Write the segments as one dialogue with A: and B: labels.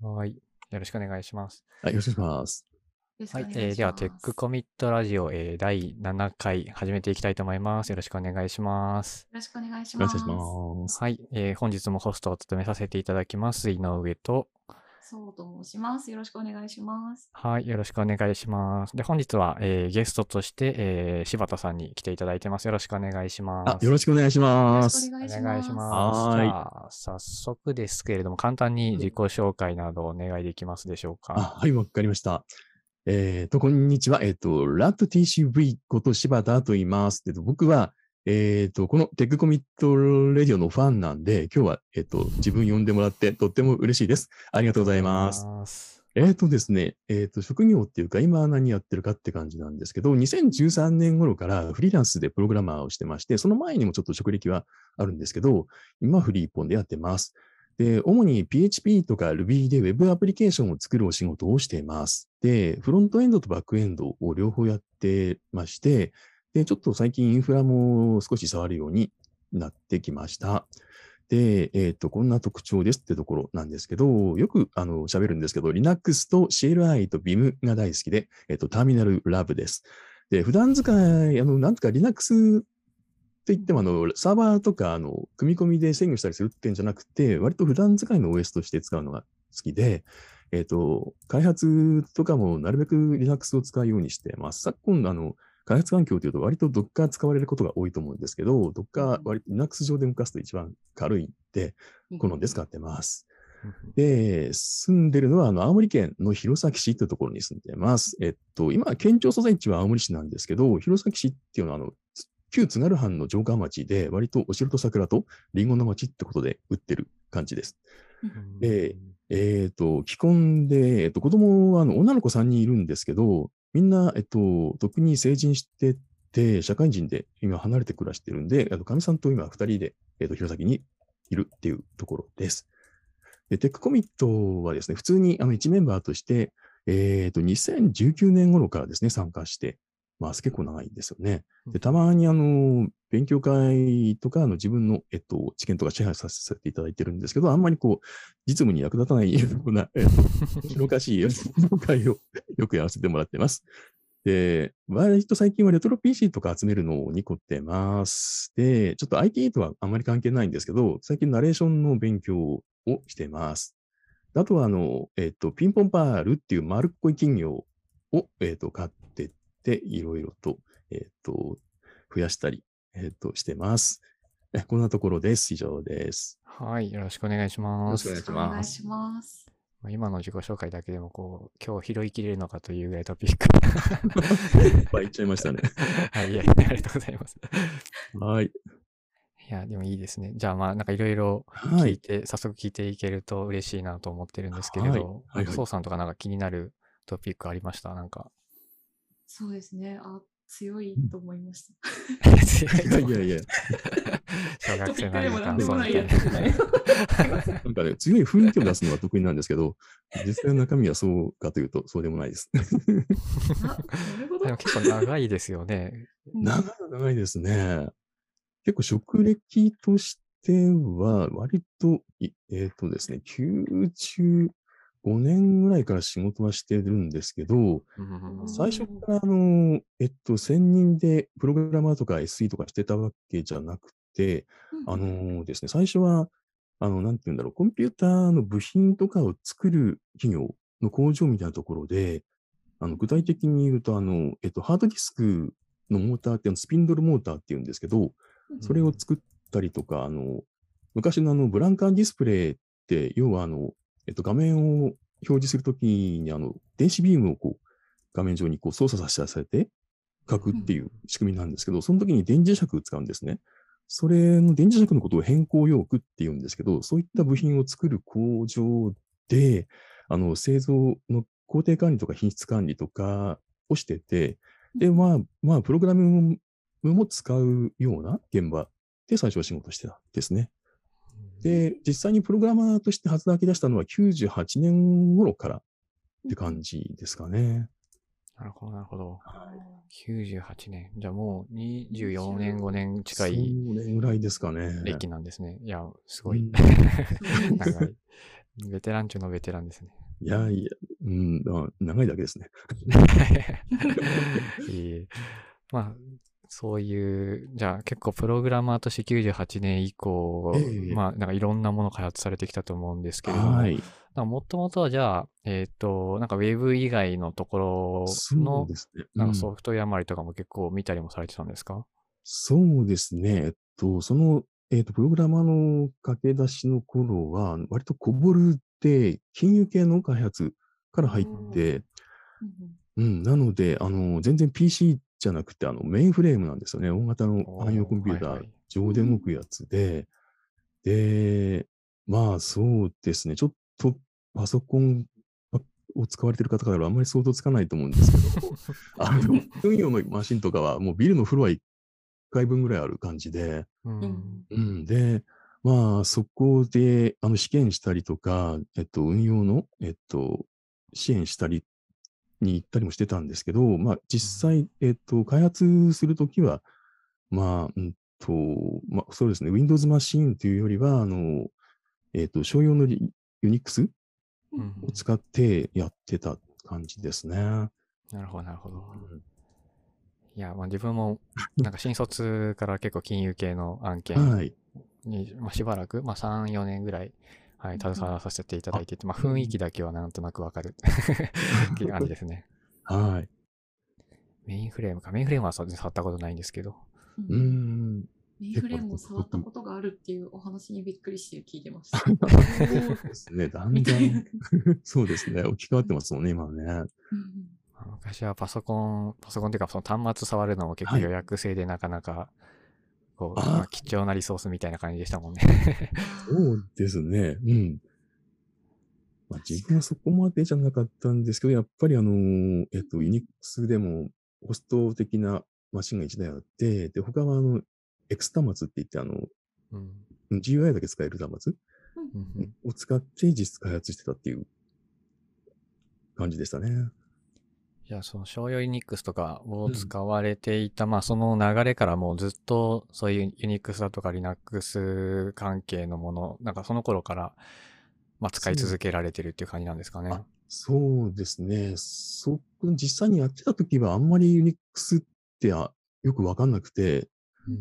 A: はい。よろしくお願いします。
B: はい、よろしくお願いします。
A: はい。えーでは、テックコミットラジオ、えー第7回始めていきたいと思います。よろしくお願いします。
C: よろしくお願いし。ます。
A: はい。えー本日もホストを務めさせていただきます。井上と、
C: そうと申します。よろしくお願いします。
A: はい。よろしくお願いします。で、本日は、えーゲストとして、えー柴田さんに来ていただいてます。よろしくお願いします。
B: あ、よろしくお願いし
C: よろ
B: ます。
C: しくお願いします。
A: します。
B: はーい
A: じゃあ、早速ですけれども、簡単に自己紹介などお願いできますでしょう
B: あ、
A: か。
B: はい、わかりました。えっ、と、こんにちは。えっ、と、ラット TCV こと柴田と言います。えっと、僕は、えっ、と、このテックコミットレディオのファンなんで、今日は、えっ、と、自分呼んでもらってとっても嬉しいです。ありがとうございます。
A: す。
B: えっ、とですね、えっ、と、職業っていうか、今何やってるかって感じなんですけど、2013年頃からフリーランスでプログラマーをしてまして、その前にもちょっと職歴はあるんですけど、今はフリーポンでやってます。で、主に PHP とか Ruby で Web アプリケーションを作るお仕事をしています。で、フロントエンドとバックエンドを両方やってまして、で、ちょっと最近インフラも少し触るようになってきました。で、えっ、と、こんな特徴ですってところなんですけど、よくあの喋るんですけど、Linux と CLI と Vim が大好きで、えっ、と、ターミナルラブです。で、普段使い、あの、なんとか Linux といっても、あの、サーバーとか、あの、組み込みで制御したりするってんじゃなくて、割と普段使いの OS として使うのが好きで、えっ、と、開発とかもなるべく Linux を使うようにしてます。昨今、あの、開発環境というと割と Docker 使われることが多いと思うんですけど、Docker 割と Linux 上で動かすと一番軽いんで、好んで使ってます。で、住んでるのは、あの、青森県の弘前市というところに住んでます。えっと、今、県庁所在地は青森市なんですけど、弘前市っていうのは、あの、旧津軽藩の城下町で、割とお城と桜とリンゴの町ってことで売ってる感じです。
A: うん
B: でえっ、と、既婚で、えっ、と、子供はあの女の子3人いるんですけど、みんな、えっと、特に成人してて、社会人で今離れて暮らしてるんで、かみさんと今2人で、えっと、弘前にいるっていうところです。で、テックコミットはですね、普通にあの1メンバーとして、えっと、2019年頃からですね、参加してます。結構長いんですよね。で、たまにあの、勉強会とか、あの、自分の、えっと、知見とか支配させていただいてるんですけど、あんまりこう、実務に役立たないような、えっと、おかしい勉強会をよくやらせてもらってます。で、割と最近はレトロ PC とか集めるのに凝ってます。で、ちょっと IT とはあんまり関係ないんですけど、最近ナレーションの勉強をしてます。あとは、あの、えっ、と、ピンポンパールっていう丸っこい企業を、えっ、と、買ってって、いろいろと、えっ、と、増やしたり、えっ、と、してます。えこんなところです。以上です。
A: はい。よろしくお願いします。
B: よろしくお願いします
C: お願いしま
A: あ今の自己紹介だけでも、こう、今日拾いきれるのかというぐらいトピック。
B: いっぱい言っちゃいましたね。
A: はい。いや、ありがとうございます。
B: はい。
A: いや、でもいいですね。じゃあ、まあ、なんかいろいろ
B: はい。
A: 聞いて、早速聞いていけると嬉しいなと思ってるんですけれ
B: はい
A: ど、
B: はいはい
A: そうさんとかなんか気になるトピックありました？なんか。
C: そうですね。あ、強いと思いました。
A: 強い
B: やいやいや、
A: 小学生な
C: なんでもないやつ
A: 感
C: みたいな。
B: なんかね、強い雰囲気を出すのは得意なんですけど、実際の中身はそうかというと、そうでもないです。
C: あ、なるほど
A: でも。結構長いですよね。
B: 長い長いですね。結構職歴としては、割と、いえっ、とですね、95年ぐらいから仕事はしてるんですけど、
A: うん
B: 最初からあの、えっと、専任でプログラマーとか SE とかしてたわけじゃなくて、あのですね、最初は、あの、なんて言うんだろう、コンピューターの部品とかを作る企業の工場みたいなところで、あの、具体的に言うと、あの、えっと、ハードディスクのモーターって、あのスピンドルモーターって言うんですけど、それを作ったりとか、あの、昔のあの、ブランカーディスプレイって、要はあの、えっと、画面を表示するときに、あの、電子ビームをこう、画面上にこう操作させて書くっていう仕組みなんですけど、その時に電磁石を使うんですね。それの電磁石のことを変更ヨークって言うんですけど、そういった部品を作る工場で、あの、製造の工程管理とか品質管理とかをしてて、で、まあ、まあ、プログラムも使うような現場で最初は仕事してたんですね。で、実際にプログラマーとして働き出したのは98年頃からって感じですかね。
A: なるほど、なるほど。98年。じゃあもう24年、5年近い
B: それぐらいですかね。
A: 歴なんですね。いや、すごい
B: うん。
A: 長い。ベテラン中のベテランですね。
B: いやいや、うん、あ長いだけですね。
A: いえいえまあ、そういう、じゃあ結構プログラマーとして98年以降、
B: ええ
A: まあなんかいろんなもの開発されてきたと思うんですけれども、
B: はい。
A: もともとはじゃあ、えっ、と、なんかウェブ以外のところの
B: ね。
A: なん
B: うん
A: かソフトウェア周りとかも結構見たりもされてたんですか、
B: そうですね。えっと、その、えっと、プログラマーの駆け出しの頃は、割とコボルって金融系の開発から入って、
C: うん
B: うん、なので、あの、全然 PC じゃなくて、あの、メインフレームなんですよね。大型の汎用コンピューター。上で動くやつで、で、まあそうですね。ちょっとパソコンを使われてる方からあんまり想像つかないと思うんですけど、あの、運用のマシンとかはもうビルのフロア1回分ぐらいある感じで、
A: うん
C: うん。
B: うん、で、まあ、そこで、あの、試験したりとか、えっと、運用の、えっと、支援したりに行ったりもしてたんですけど、まあ、実際、えっと、開発するときは、まあ、うんと、まあ、そうですね、Windows マシンというよりは、あの、えっと、商用のリ Unix
A: うん
B: を使ってやってた感じですね。
A: なるほど、なるほど。いや、まあ自分も、なんか新卒から結構金融系の案件
B: はい。
A: に、まあ、しばらく、まあ3、4年ぐらい、はい、携わらさせていただいてて、まあ雰囲気だけはなんとなくわかる っていう感じですね。
B: はい。
A: メインフレームか。メインフレームは触ったことないんですけど。
B: うーん。
C: メインフレームを触ったことがあるっていうお話にびっくりして聞いてました。
B: そうですね。だん
C: み
B: だ
C: ん
B: そうですね。置き換わってますもんね、今はね。
C: うん
A: まあ昔はパソコン、パソコンっていうかその端末触るのも結構
B: はい
A: 予約制でなかなか、こう、まあ貴重なリソースみたいな感じでしたもんね。
B: そうですね。うん。まあ、自分はそこまでじゃなかったんですけど、やっぱりあのー、えっと、Unix でもホスト的なマシンが1台あって、で、他はあの、X 端末って言って、あの、
A: うん。
B: GUI だけ使える端末
A: うんうん
B: を使って実質開発してたっていう感じでしたね。
A: じゃあ、その商用 Unix とかを使われていた、まあその流れからもうずっとそういう Unix だとか Linux 関係のもの、なんかその頃から、まあ使い続けられてるっていう感じなんですかね。
B: あそうですね。そこ、実際にやってた時はあんまり Unix ってあよくわかんなくて、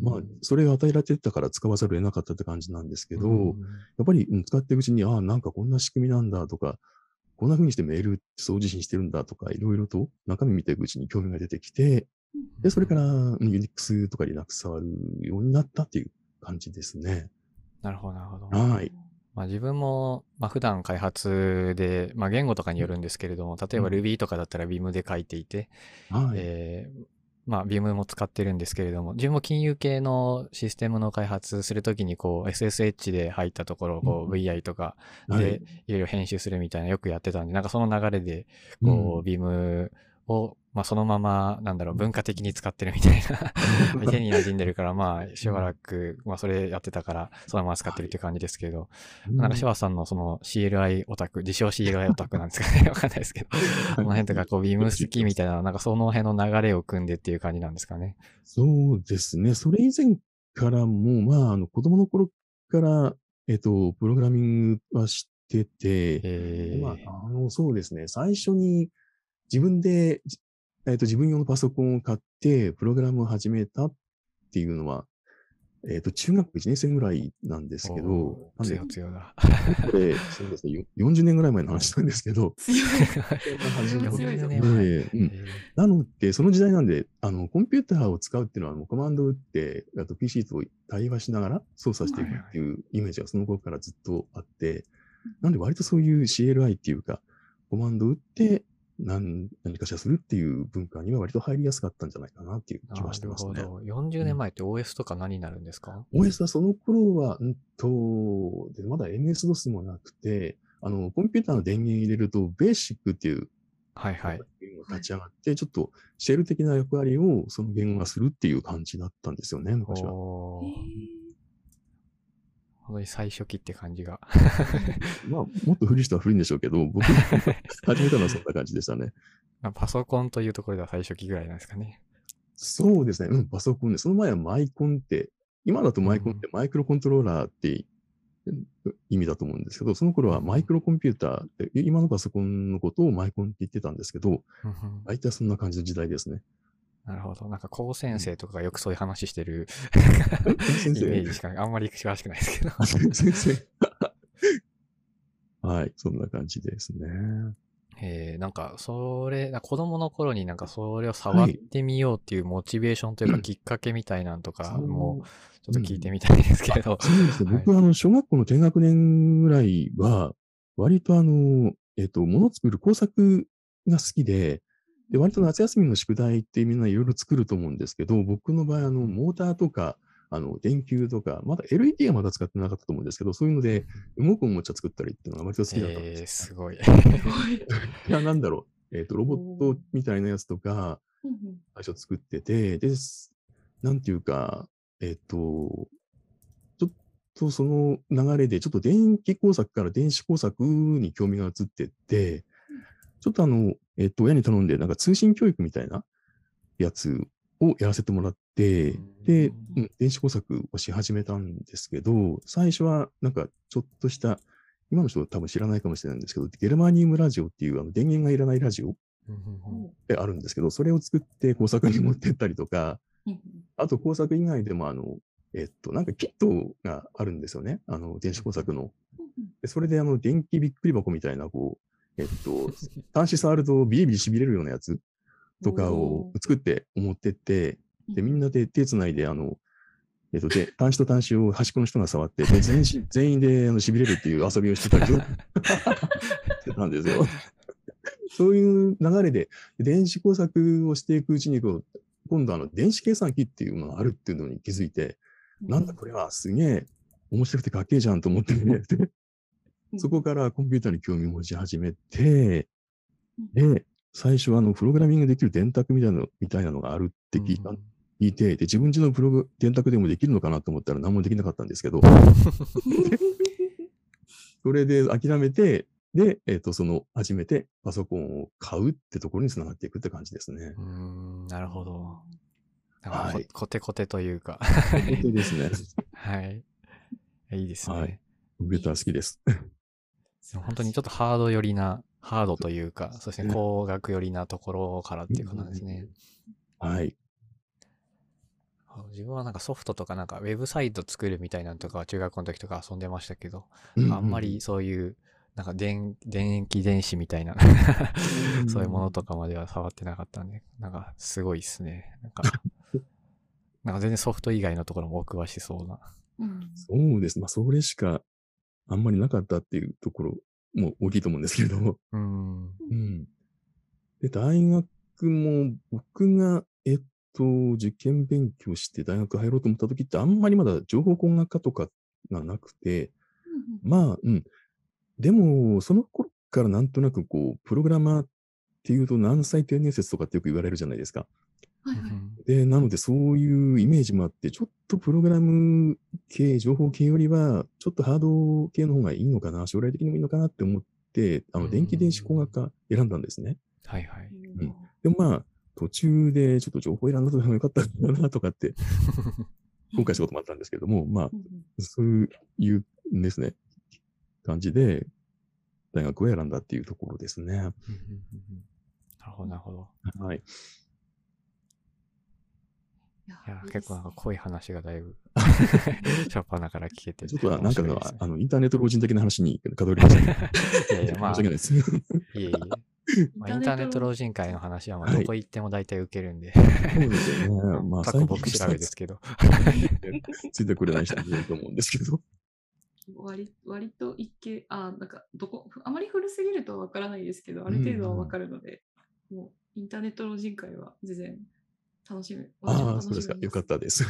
B: まあ、それが与えられてたから使わざるを得なかったって感じなんですけど、
A: うん
B: やっぱり、うん使っていくうちに、ああ、なんかこんな仕組みなんだとか、こんな風にしてメール送受信してるんだとか、いろいろと中身見ていくうちに興味が出てきて、で、それから、うん Unix とか Linux 触るようになったっていう感じですね。
A: なるほど、なるほど。
B: はい。
A: まあ自分も、まあ普段開発で、まあ言語とかによるんですけれども、例えば
B: うん
A: Ruby とかだったら Vim で書いていて、
B: はい。
A: えーまあ Vim も使ってるんですけれども、自分も金融系のシステムの開発するときにこう SSH で入ったところをこ
B: う
A: VI とか
B: はい。
A: でいろいろ編集するみたいなよくやってたんで、なんかその流れで、こう Vim を、まあそのまま、なんだろう、文化的に使ってるみたいな。手に馴染んでるから、まあしばらく、まあそれやってたから、そのまま使ってるっていう感じですけど、
B: うん。
A: なんか柴田さんのその CLI オタク、自称 CLI オタクなんですかね。わかんないですけど、この辺とかこうビーム好きみたいな、なんかその辺の流れを組んでっていう感じなんですかね。
B: そうですね。それ以前からも、まあ、あの、子供の頃から、えっと、プログラミングは知ってて、
A: えー、
B: まあ、あの、そうですね。最初に自分で、じえっと、自分用のパソコンを買って、プログラムを始めたっていうのは、えっと、中学1年生ぐらいなんですけどなんで
A: 強強だ。
B: これ、そうですね、よ40年ぐらい前の話なんですけど、
C: 強い。
B: 初めて
C: 強いぞ
A: 40年前
B: でうんなので、その時代なんで、あの、コンピューターを使うっていうのは、もうコマンドを打って、あと PC と対話しながら操作していくっていうイメージがその頃からずっとあって、なんで割とそういう CLI っていうか、コマンドを打って何何かしらするっていう文化には割と入りやすかったんじゃないかなっていう気
A: な
B: はしてますね。
A: るほど。40年前って OS とか何になるんですか、
B: OS はその頃は、うんと、でまだ MS-DOS もなくて、あの、コンピューターの電源入れると、ベーシックっていう
A: はいはい。
B: 言語が立ち上がって、ちょっとシェル的な役割をその言語がするっていう感じだったんですよね、昔は。
A: 本当に最初期って感じが。
B: まあ、もっと古い人は古いんでしょうけど、僕、始めたのはそんな感じでしたね。
A: まあパソコンというところでは最初期ぐらいなんですかね。
B: そうですね、うん、パソコンで、その前はマイコンって、今だとマイコンってマイクロコントローラーって意味だと思うんですけど、その頃はマイクロコンピューターって、今のパソコンのことをマイコンって言ってたんですけど、大体そんな感じの時代ですね。
A: なるほど。なんか高専生とかがよくそういう話してる
B: 先
A: イメー
B: 生
A: ジしか。あんまり詳しくないですけど。
B: あ先生。はい、そんな感じですね。
A: えー、なんか、それ、な子供の頃になんかそれを触ってみようっていうモチベーションというかきっかけみたいなんとかも、ちょっと聞いてみたいですけど。
B: そうですね。
A: はい
B: 僕は、あの、小学校の低学年ぐらいは、割とあの、えっと、もの作る工作が好きで、で、割と夏休みの宿題ってみんないろいろ作ると思うんですけど、僕の場合、あの、モーターとか、あの、電球とか、まだ LED はまだ使ってなかったと思うんですけど、そういうので、動くおもちゃ作ったりっていうのが割と好きだったん
A: えー、
B: です
A: すごい。
B: よ。いや、なんだろう。えっと、ロボットみたいなやつとか、最初作ってて、で、すなんていうか、えっ、と、ちょっとその流れで、ちょっと電気工作から電子工作に興味が移ってって、ちょっとあの、えっ、と、親に頼んで、なんか通信教育みたいなやつをやらせてもらって、で、うん、電子工作をし始めたんですけど、最初はなんかちょっとした、今の人多分知らないかもしれないんですけど、ゲルマニウムラジオっていうあの電源がいらないラジオってあるんですけど、それを作って工作に持ってったりとか、あと工作以外でも、あの、えっと、なんかキットがあるんですよね。あの、電子工作の。
C: うん
B: でそれで、あの、電気びっくり箱みたいな、こう、えっと、端子触るとビリビリ痺れるようなやつとかを作って持ってって、で、みんなで手つないで、あの、えっと、で、端子と端子を端っこの人が触って、で全身 全員であの痺れるっていう遊びをしてたりしてたんですよ。そういう流れで、電子工作をしていくうちにこう、今度あの、電子計算機っていうのがあるっていうのに気づいて、なんだこれはすげえ面白くてかっけえじゃんと思って、ね、でそこからコンピューターに興味を持ち始めて、で、最初はあの、プログラミングできる電卓みたいなのみたいなのがあるって聞いた、聞いて、で、自分家のプログ電卓でもできるのかなと思ったら何もできなかったんですけど、それで諦めて、で、えっ、と、その、初めてパソコンを買うってところにつながっていくって感じですね。
A: うーん、なるほど。
B: はい
A: こコテコテというか。
B: 本当ですね。
A: はい。いいですね。
B: はいコンピューター好きです。
A: 本当にちょっとハード寄りな、ハードというか、そうですね、
B: ね
A: 工学寄りなところからっていうことなんですね。
B: はい。
A: あ自分はなんかソフトとかなんかウェブサイト作るみたいなのとかは中学校の時とか遊んでましたけど、あんまりそういう、なんか電、電気電子みたいな、そういうものとかまでは触ってなかったんで、なんかすごいっすね。なんか、なんか全然ソフト以外のところもお詳しそうな。
C: うん
B: そうです。まあ、それしかあんまりなかったっていうところも大きいと思うんですけれども。
A: うん。
B: うん。で、大学も僕が、えっと、受験勉強して大学入ろうと思った時ってあんまりまだ情報工学科とかがなくて、まあ、うん。でも、その頃からなんとなくこう、プログラマーっていうと何歳定年説とかってよく言われるじゃないですか。
C: はいはい。
B: で、なのでそういうイメージもあって、ちょっとプログラム系、情報系よりは、ちょっとハード系の方がいいのかな、将来的にもいいのかなって思って、あの、
A: うん
B: 電気電子工学科選んだんですね。
A: はいはい。
B: んでもまあ、途中でちょっと情報選んだとでもよかったのかなとかって、後悔したこともあったんですけども、まあそういうですね、感じで、大学を選んだっていうところですね。
A: なるほど、なるほど。
B: はい。
C: いや
A: いや、結構なんか濃い話がだいぶ、初っ端から聞けて。
B: ちょっとなんか
A: ね
B: あの、インターネット老人的な話に偏りましたね。
A: いやいや、まあ、
B: 申し訳ないです。
A: いえいえ。まあ、インターネット老人会の話は、まあ、
B: はい
A: どこ行っても大体受けるんで、
B: そうですよね。まあ、
A: 過去僕調べですけど。
B: ついてくれない人もいると思うんですけど。
C: 割割と一見、あ、なんか、どこ、あまり古すぎるとはわからないですけど、ある程度はわかるので、もう、インターネット老人会は全然楽しむ。私も
B: ああ、そうですか。よかったです。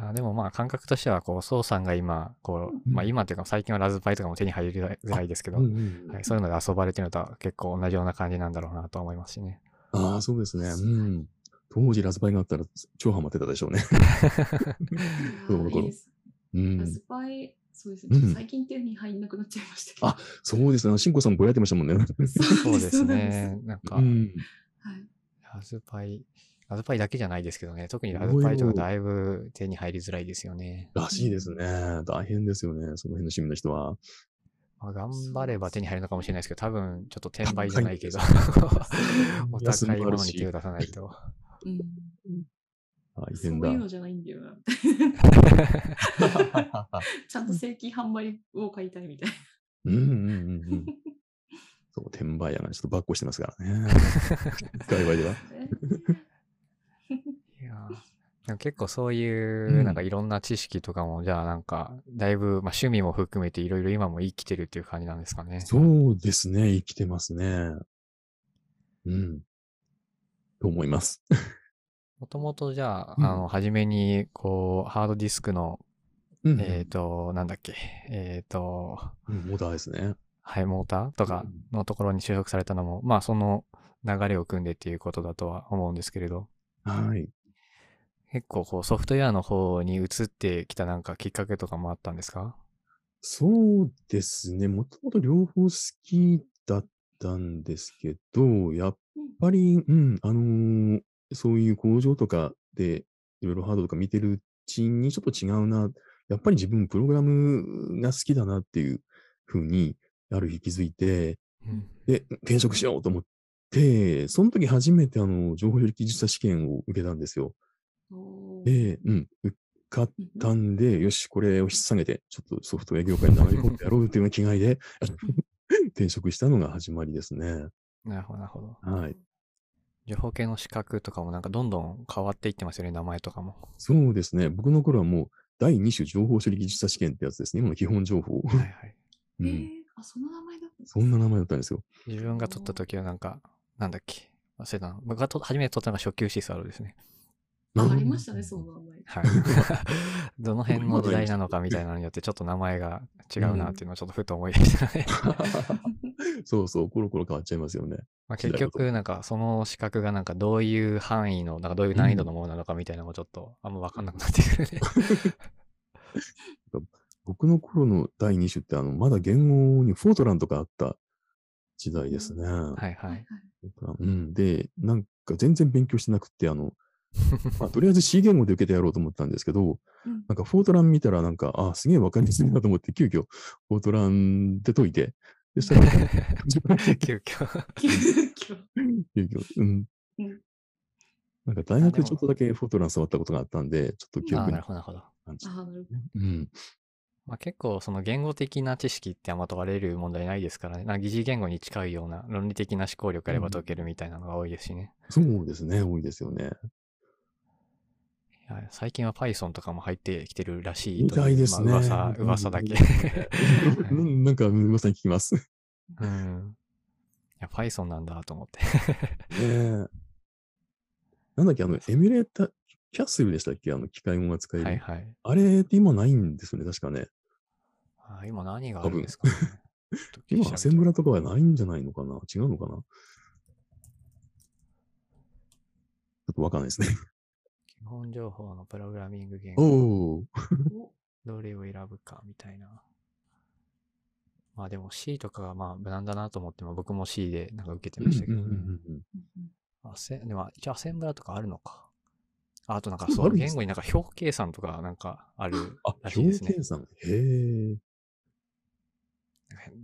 A: あでもまあ感覚としては、こう、ソウさんが今、こう、
B: うん
A: まあ今っていうか最近はラズパイとかも手に入りづらいですけど、
B: うんうん
A: はい、そういうので遊ばれてるのとは結構同じような感じなんだろうなと思いますしね。
B: ああ、そうですね。うん。当時ラズパイがあったら超ハマってたでしょうね。子供の頃
C: いいです
B: うん
C: ラ。ズパイ、そうですね。最近手に入んなくなっちゃいましたけど。
B: あそうですね。しんこさんもぼやってましたもんね。
A: そうですね。なんか、
B: うん。
C: はい。
A: ラズパイ、ラズパイだけじゃないですけどね。特にラ
B: いろいろ
A: ズパイとかだいぶ手に入りづらいですよね。
B: らしいですね。大変ですよね。その辺の趣味の人は。
A: まあ、頑張れば手に入るのかもしれないですけど、多分ちょっと転売じゃないけど、お
B: 安
A: 高いものに手を出さないと。
C: うん
B: 大
C: そう。いうのじゃないんだよな。ちゃんと正規販売を買いたいみたいな。
B: うんうんうんうん。そう、転売屋がちょっとバッコしてますからね。界隈では。
A: 結構そういうう、
B: ん
A: なんかいろんな知識とかも、じゃあなんか、だいぶ、まあ趣味も含めていろいろ今も生きてるっていう感じなんですかね。
B: そうですね。生きてますね。うん。と思います。
A: もともとじゃあ、
B: うん
A: あの、初めに、こう、ハードディスクの、
B: うん。
A: えっ、と、なんだっけ、えっ、と、
B: うんモーターですね。
A: ハイモーターとかのところに就職されたのも、まあその流れを組んでっていうことだとは思うんですけれど、
B: はい。
A: 結構こうソフトウェアの方に移ってきたなんかきっかけとかもあったんですか？
B: そうですね。もともと両方好きだったんですけど、やっぱり、うん、あのーそういう工場とかでいろいろハードとか見てるうちにちょっと違うな。やっぱり自分プログラムが好きだなっていうふうに、ある日気づいて、
A: うん。
B: で、転職しようと思って、その時初めてあの、情報処理技術者試験を受けたんですよ。
C: おー
B: で、うん、受かったんで、よし、これを引っ提げて、ちょっとソフトウェア業界に流れ込んでやろうっていうような気概で、転職したのが始まりですね。
A: なるほど、なるほど。
B: はい。
A: 情報系の資格とかもなんかどんどん変わっていってますよね、名前とかも。
B: そうですね。僕の頃はもう、第2種情報処理技術者試験ってやつですね。今の基本情報。
A: はいはい。
B: うん、
C: えー、あ、その名前だった
B: そんな名前だったんですよ。
A: 自分が取った時はなんか、なんだっけ？忘れたな。僕がと初めて取ったのが初級シスアルですね。
C: あありましたね、その名前。
A: はい。どの辺の時代なのかみたいなのによってちょっと名前が違うなっていうのをちょっとふと思い出したね。
B: そうそう、コロコロ変わっちゃいますよね。
A: まあ結局、なんかその資格がなんかどういう範囲の、なんかどういう難易度のものなのかみたいなのもちょっとあんまわかんなくなってくるね。
B: 僕の頃の第2種って、あの、まだ言語にフォートランとかあった時代ですね。
A: はいは
C: はい
A: い。
B: うん。で、なんか全然勉強してなくって、あの、まあ、とりあえず C 言語で受けてやろうと思ったんですけど、
C: うん
B: なんかフォートラン見たらなんか、あ、すげえわかりやすいなと思って、急遽フォートランで解いて、そしたら、
A: 急遽。
C: 急遽。
B: 急遽、うん
C: うん。
B: なんか大学でちょっとだけフォートラン触ったことがあったんで、ちょっと記憶に
A: なるほど、なるほど。まあ、結構その言語的な知識ってあんま問われる問題ないですからね。なんか疑似言語に近いような論理的な思考力あれば解けるみたいなのが多いですしね。
B: そうですね、多いですよね。
A: いや最近は Python とかも入ってきてるらしい
B: みたいですね。
A: まあ噂、噂だけ。
B: うんなんか噂に聞きます。ね
A: うん。いや、Python なんだと思って。
B: えなんだっけ、あの、エミュレーター、キャッスルでしたっけ？あの、機械音が使える。
A: はいはい。
B: あれって今ないんですよね、確かね。
A: あ今何があるんですかね？
B: 今、アセンブラとかはないんじゃないのかな？違うのかな？ちょっとわかんないですね。
A: 基本情報のプログラミング言語、どれを選ぶかみたいな。まあでも C とかがまあ無難だなと思っても僕も C でなんか受けてましたけど、
B: うんうんうんうん
C: うん
A: アセでも一応アセンブラとかあるのか。ああとなんか
B: そう
A: 言語になんか表計算とかなんかある
B: あ、
A: らしいですね
B: 表計。算。へえ。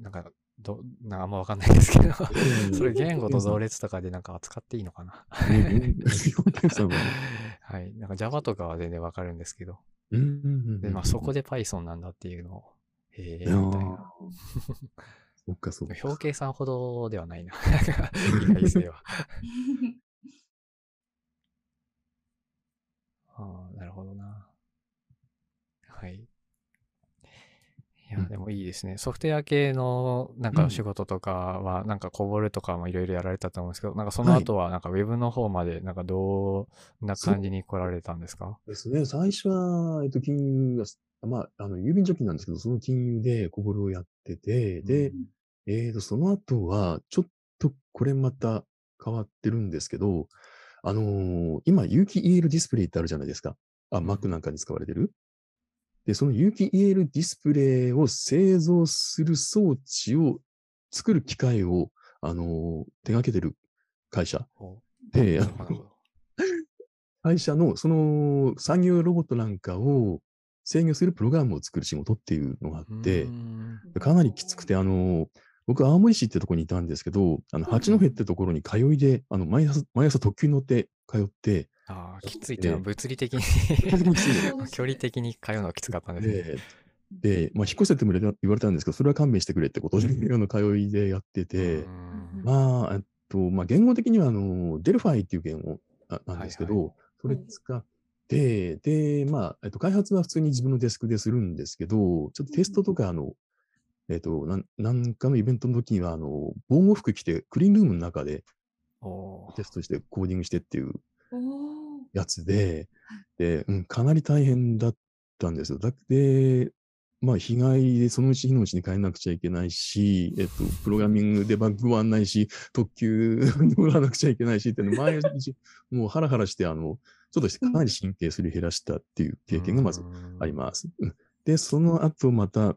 A: なんか、ど、なんかあんまわかんないですけど、
B: ん。
A: それ言語と同列とかでなんか扱っていいのかな。
B: は。
A: はい。なん。か Java とかは全然わかるん。ですけど、で、まあそこで Python なん。だっていうのを、へえ、みたいな。
B: そっかそっか。
A: 表計算ほどではないな。意外性は。ああ、なるほどな。はい。いや、
B: うん
A: でもいいですね。ソフトウェア系のなんかお仕事とかは、なんかこぼるとかもいろいろやられたと思うんですけど、なんかその
B: はい
A: 後はなんかウェブの方までなんかどんな感じに来られたんですか？
B: ですね。最初は、えっと、金融が、まあ、あの、郵便貯金なんですけど、その金融で小ボルをやってて、で、えっと、その後は、ちょっとこれまた変わってるんですけど、あのー今、有機 EL ディスプレイってあるじゃないですか。あ、
A: ん
B: Mac なんかに使われてる？で、その有機 EL ディスプレイを製造する装置を作る機械を、あのー手掛けてる会社
A: お
B: で、会社のその産業ロボットなんかを制御するプログラムを作る仕事っていうのがあって
A: う、ん。
B: かなりきつくて、あの、僕、青森市ってとこにいたんですけど、あの、
C: うん。
B: 八戸ってところに通いで、あの、毎朝、毎朝特急に乗って通って、
A: ああ、きついっていうのは物理的に 距離的に通うのはきつかったんですね。
B: で、で、まあ、引っ越せっても言われた言われたんですけど、それは勘弁してくれってことで、あの、通いでやってて、
A: うん。
B: まあ、えっと、まあ、言語的には、あの、 Delphi っていう言語あなんですけど、
A: はいは
B: それ使って、で、まあ、えっと、開発は普通に自分のデスクでするんですけど、ちょっとテストとか、あの、えっと、なんなんかのイベントの時には、あの、防護服着て、クリーンルームの中でテストしてコーディングしてっていうやつで、で、うん、かなり大変だったんですよ。だって、まあ、被害でそのうち日のうちに変えなくちゃいけないし、えっと、プログラミングでバッグはないし、特急 乗らなくちゃいけないしっていうの、毎日、もうハラハラして、あの、ちょっとかなり神経すり減らしたっていう経験がまずあります。うん。で、その後また、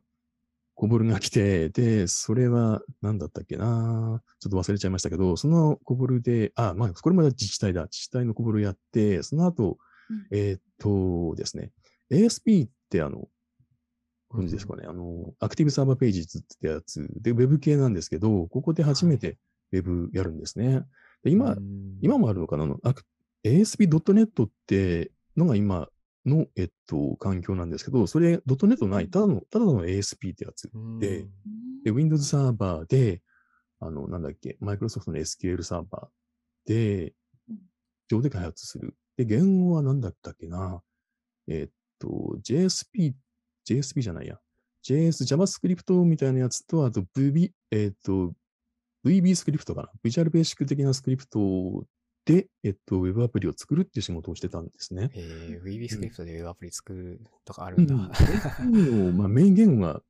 B: コボルが来て、で、それは何だったっけな。ちょっと忘れちゃいましたけど、そのコボルで、あ、まあ、これも自治体だ。自治体のコボルやって、その後、
C: うん。
B: えーっとですね、ASP ってあの、ご存知ですかね、あの、アクティブサーバーページってやつで、ウェブ系なんですけど、ここで初めてウェブやるんですね。で今、
A: うん。
B: 今もあるのかな？ASP.NET ってのが今の、えっと、環境なんですけど、それ、.NET ない、ただの、ただの ASP ってやつ。
A: うん
B: で
C: うん
B: で、Windows サーバーで、あの、なんだっけ、Microsoft の SQL サーバーで
C: うん、
B: 上で開発する。で、言語は何だったっけなえっと、JSP、JSP じゃないや。JS、JavaScript みたいなやつと、あと VB、えっと、VB スクリプトかな。Visual Basic 的なスクリプトで、えっと、ウェブアプリを作るっていう仕事をしてたんですね。
A: えー、VB スクリプトでウェブアプリ作るとかある
B: うんん。
A: だ。は
B: VB の、まあ、メイン言語が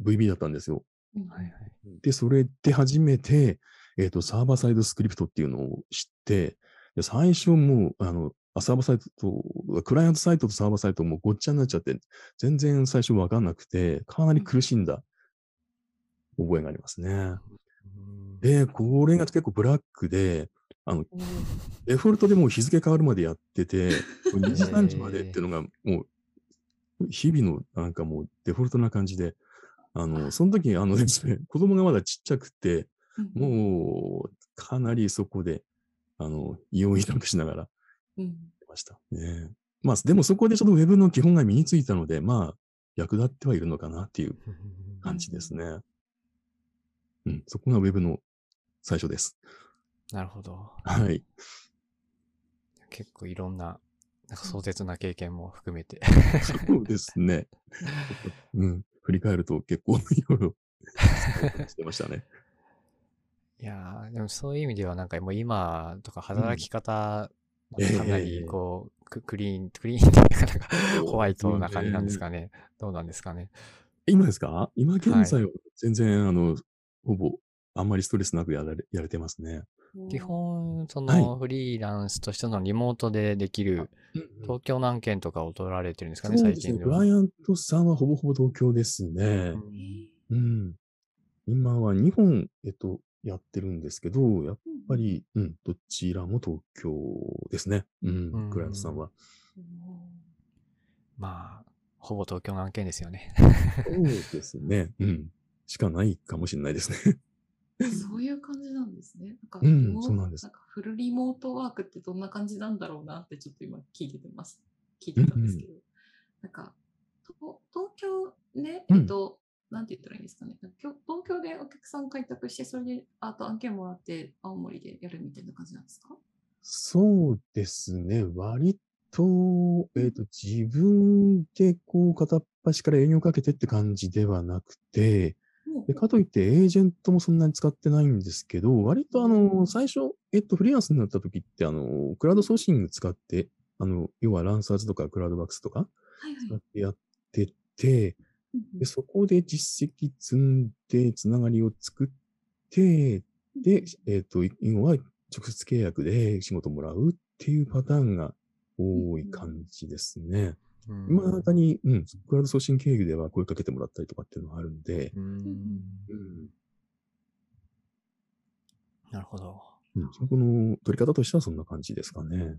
B: VB だったんですよ。
C: うん
A: いはい。
B: で、それで初めて、えっ、と、サーバーサイドスクリプトっていうのを知って、で最初もう、あの、あサーバーサイトと、クライアントサイトとサーバーサイトもごっちゃになっちゃって、全然最初わかんなくて、かなり苦しんだ覚えがありますね。
A: うん
B: で、これが結構ブラックで、あの、デフォルトでもう日付変わるまでやってて、2時3時までっていうのがもう、日々のなんかもうデフォルトな感じで、あの、その時、あのですね、子供がまだちっちゃくて、
C: うん
B: もう、かなりそこで、あの、胃を痛くしながらました。ね。まあ、でもそこでちょっとウェブの基本が身についたので、まあ、役立ってはいるのかなっていう感じですね。うん、そこがウェブの最初です。
A: なるほど。
B: はい。
A: 結構いろんな、なんか壮絶な経験も含めて。
B: そうですね。うん。振り返ると結構いろいろしてましたね。
A: いやーでもそういう意味ではなんかもう今とか働き方、
B: うん
A: かな
B: ええ
A: りこう、ククリーン、クリーンっていうかなんかホワイトな感じなんですかね。どうなんですかね。
B: 今ですか？今現在は全然、あの、ほぼ、あんまりストレスなくやられやれてますね。
A: 基本、そ
B: はい
A: のフリーランスとしてのリモートでできる東京何件とかを取られてるんですかね。最近では。
B: クライアントさんはほぼほぼ東京ですね。うん。今は2本、えっと、やってるんですけど、やっぱ、り、うん、どちらも東京ですね。うん、
A: うん
B: クライアントさんは。
A: まあ、ほぼ東京の案件ですよね。
B: そうですね。うん。しかないかもしれないですね。
C: そういう感じなんですね。なんか
B: うんそうなんです
C: なんかフルリモートワークってどんな感じなんだろうなってちょっと今聞いててます。聞いてたんですけど。なんか、と東京で、
B: うん
C: えっと、なんて言ったらいいんですかね。東京でお客さん開拓して、それでアート案件もらって、青森でやるみたいな感じなんですか？
B: そうですね。割と、えっ、と、自分でこう片っ端から営業かけてって感じではなくて、でかといってエージェントもそんなに使ってないんですけど、割とあの、最初、えっと、フリーランスになった時って、あの、クラウドソーシング使って、あの、要はランサーズとかクラウドバックスとか。使ってやってて、
C: うん
B: で、そこで実績積んで、つながりを作って、で、えっ、と、今は直接契約で仕事もらうっていうパターンが多い感じですね。
A: うん
B: 今中に、うん、クラウド送信経由では声かけてもらったりとかっていうのがあるんで、
A: うん
B: うん、
A: なるほど。
B: うん、そこの取り方としてはそんな感じですかね。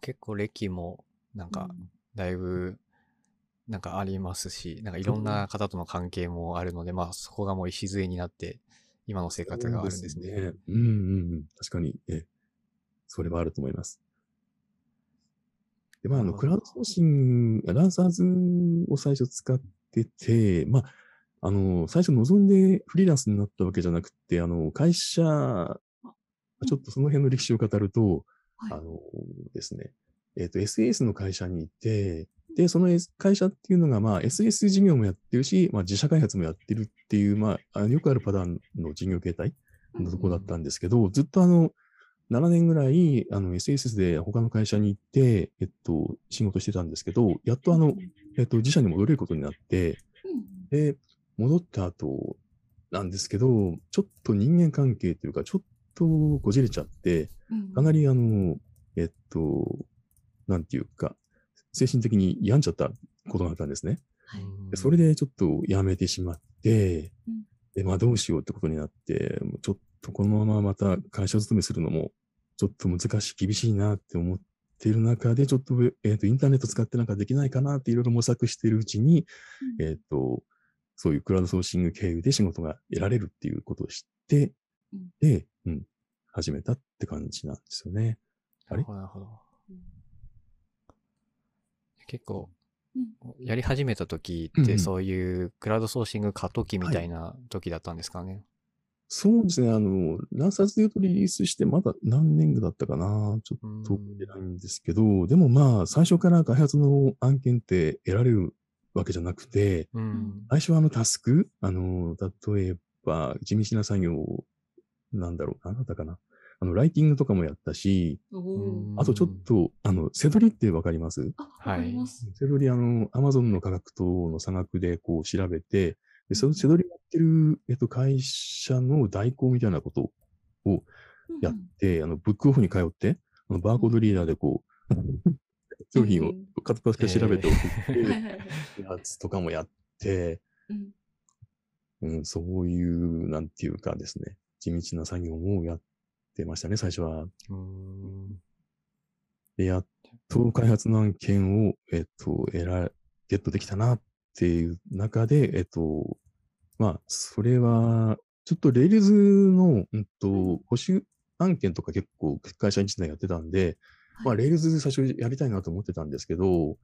A: 結構歴も、なんか
C: うん、
A: だいぶ、なんかありますし、なんかいろんな方との関係もあるので、まあそこがもう礎になって、今の生活があるんですね。
B: そううんうんうん。確かに、ええ、それはあると思います。で、まあ、あの、クラウドソーシング、ランサーズを最初使ってて、まあ、あの、最初望んでフリーランスになったわけじゃなくて、あの、会社、ちょっとその辺の歴史を語ると、
C: はい。
B: あのですね、えっ、と、SAS の会社にいて、で、その S 会社っていうのが、まあ、SS 事業もやってるし、まあ、自社開発もやってるっていう、まあ、よくあるパターンの事業形態のとこだったんですけど、ずっとあの、7年ぐらい、あの、SSS で他の会社に行って、えっと、仕事してたんですけど、やっとあの、えっと、自社に戻れることになって、
C: うん。
B: で、戻った後なんですけど、ちょっと人間関係というか、ちょっとこじれちゃって、
C: うん
B: かなりあの、えっと、なんていうか、精神的に病んじゃったことがあったんですね。
C: はい。
B: それでちょっとやめてしまって
C: うん、
B: で、まあどうしようってことになって、もうちょっとこのまままた会社勤めするのも、ちょっと難しい、厳しいなって思っている中で、ちょっと、えっと、インターネット使ってなんかできないかなっていろいろ模索しているうちに、
C: うん
B: えっと、そういうクラウドソーシング経由で仕事が得られるっていうことを知って
C: うん、
B: で、うん、始めたって感じなんですよね。あれ？
A: なるほど、なるほど。
C: うん
A: 結構
C: うん、
A: やり始めた時ってそういうクラウドソーシング過渡期みたいな時だったんですかね。
B: そうですね。あの、ランサーズで言うとリリースしてまだ何年だったかなちょっと覚えてないんですけど、でもまあ、最初から開発の案件って得られるわけじゃなくて、
A: うん。
B: 最初はあのタスク、あの、例えば地道な作業、なんだろう、なんだったかな。あの、ライティングとかもやったし、あとちょっと、あの、セドリってわかります？
C: あ、わかります。
B: セドリ、あの、アマゾンの価格との差額でこう調べて、で、そのセドリやってる、えっと、会社の代行みたいなことをやって、あの、ブックオフに通って、あのバーコードリーダーでこう、商品を
C: うん
B: 片っ端から調べて送って、
C: はいはいはい。
B: やつとかもやって、
C: うん
B: うん、そういう、なんていうかですね、地道な作業もやってましたね、最初は。
A: うん。
B: で、やっと開発の案件を、えっと、得ら、ゲットできたなっていう中で、えっと、まあ、それは、ちょっと Rails の、うんと、保守案件とか結構会社一年やってたんで、まあ、 Rails で最初やりたいなと思ってたんですけど、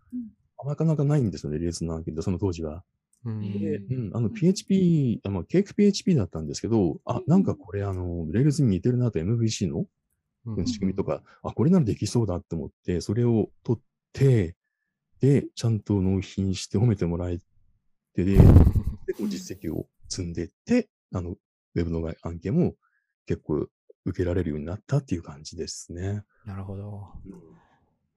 B: なかなかないんですよね、 Rails の案件って、その当時は。
A: うん。
B: で、
C: うん
B: うん、あの PHP、あまあ、ケーク PHP だったんですけど、あ、なんかこれあの、 Rails に似てるなと MVC の
A: うん。
B: 仕組みとか、あ、これならできそうだって思って、それを取って、で、ちゃんと納品して褒めてもらえて、で、でこう実績を積んでって、あの、ウェブの案件も結構受けられるようになったっていう感じですね。
A: なるほど。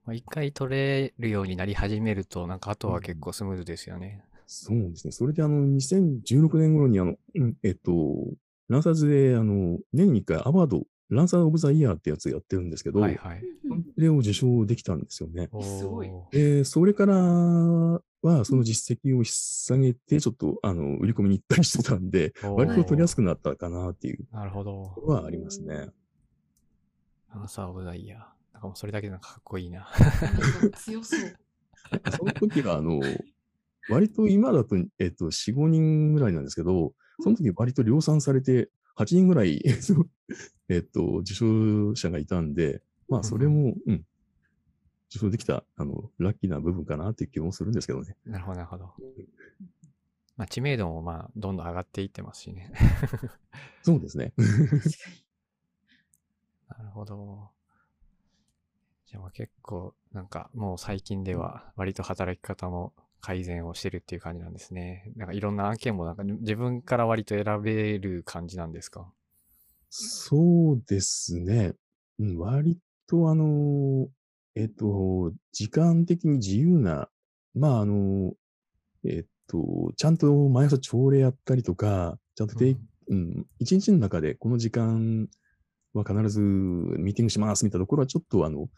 A: まあ、一回取れるようになり始めると、なんかあとは結構スムーズですよね。
B: そうですね。それであの、2016年頃にあの、うんえっと、ランサーズであの、年に1回アワード、ランサーオブザイヤーってやつやってるんですけど、
A: はいはい。
B: それを受賞できたんですよね。
C: すごい
B: で、それからは、その実績を引っ提げて、ちょっと、あの、売り込みに行ったりしてたんで、割と取りやすくなったかなっていう
A: なるほど。
B: のはありますね。
A: アンサーオブザイヤー。なんかもうそれだけでなんかかっこいいな。
C: 強そう。
B: その時は、あの、割と今だと、えっと、4、5人ぐらいなんですけど、その時割と量産されて、8人ぐらい、えっと、受賞者がいたんで、まあ、それも、うん、受賞できた、あの、ラッキーな部分かなっていう気もするんですけどね。
A: なるほど、なるほど。まあ、知名度もまあ、どんどん上がっていってますしね。
B: そうですね。
A: なるほど。じゃあまあ結構、なんかもう最近では割と働き方も改善をしてるっていう感じなんですね。なんかいろんな案件もなんか自分から割と選べる感じなんですか？
B: そうですね。うん、割とあの、えっと、時間的に自由な、まああの、えっと、ちゃんと毎朝朝礼やったりとか、ちゃんと定、うん、一日の中でこの時間は必ずミーティングしますみたいなところはちょっとあの、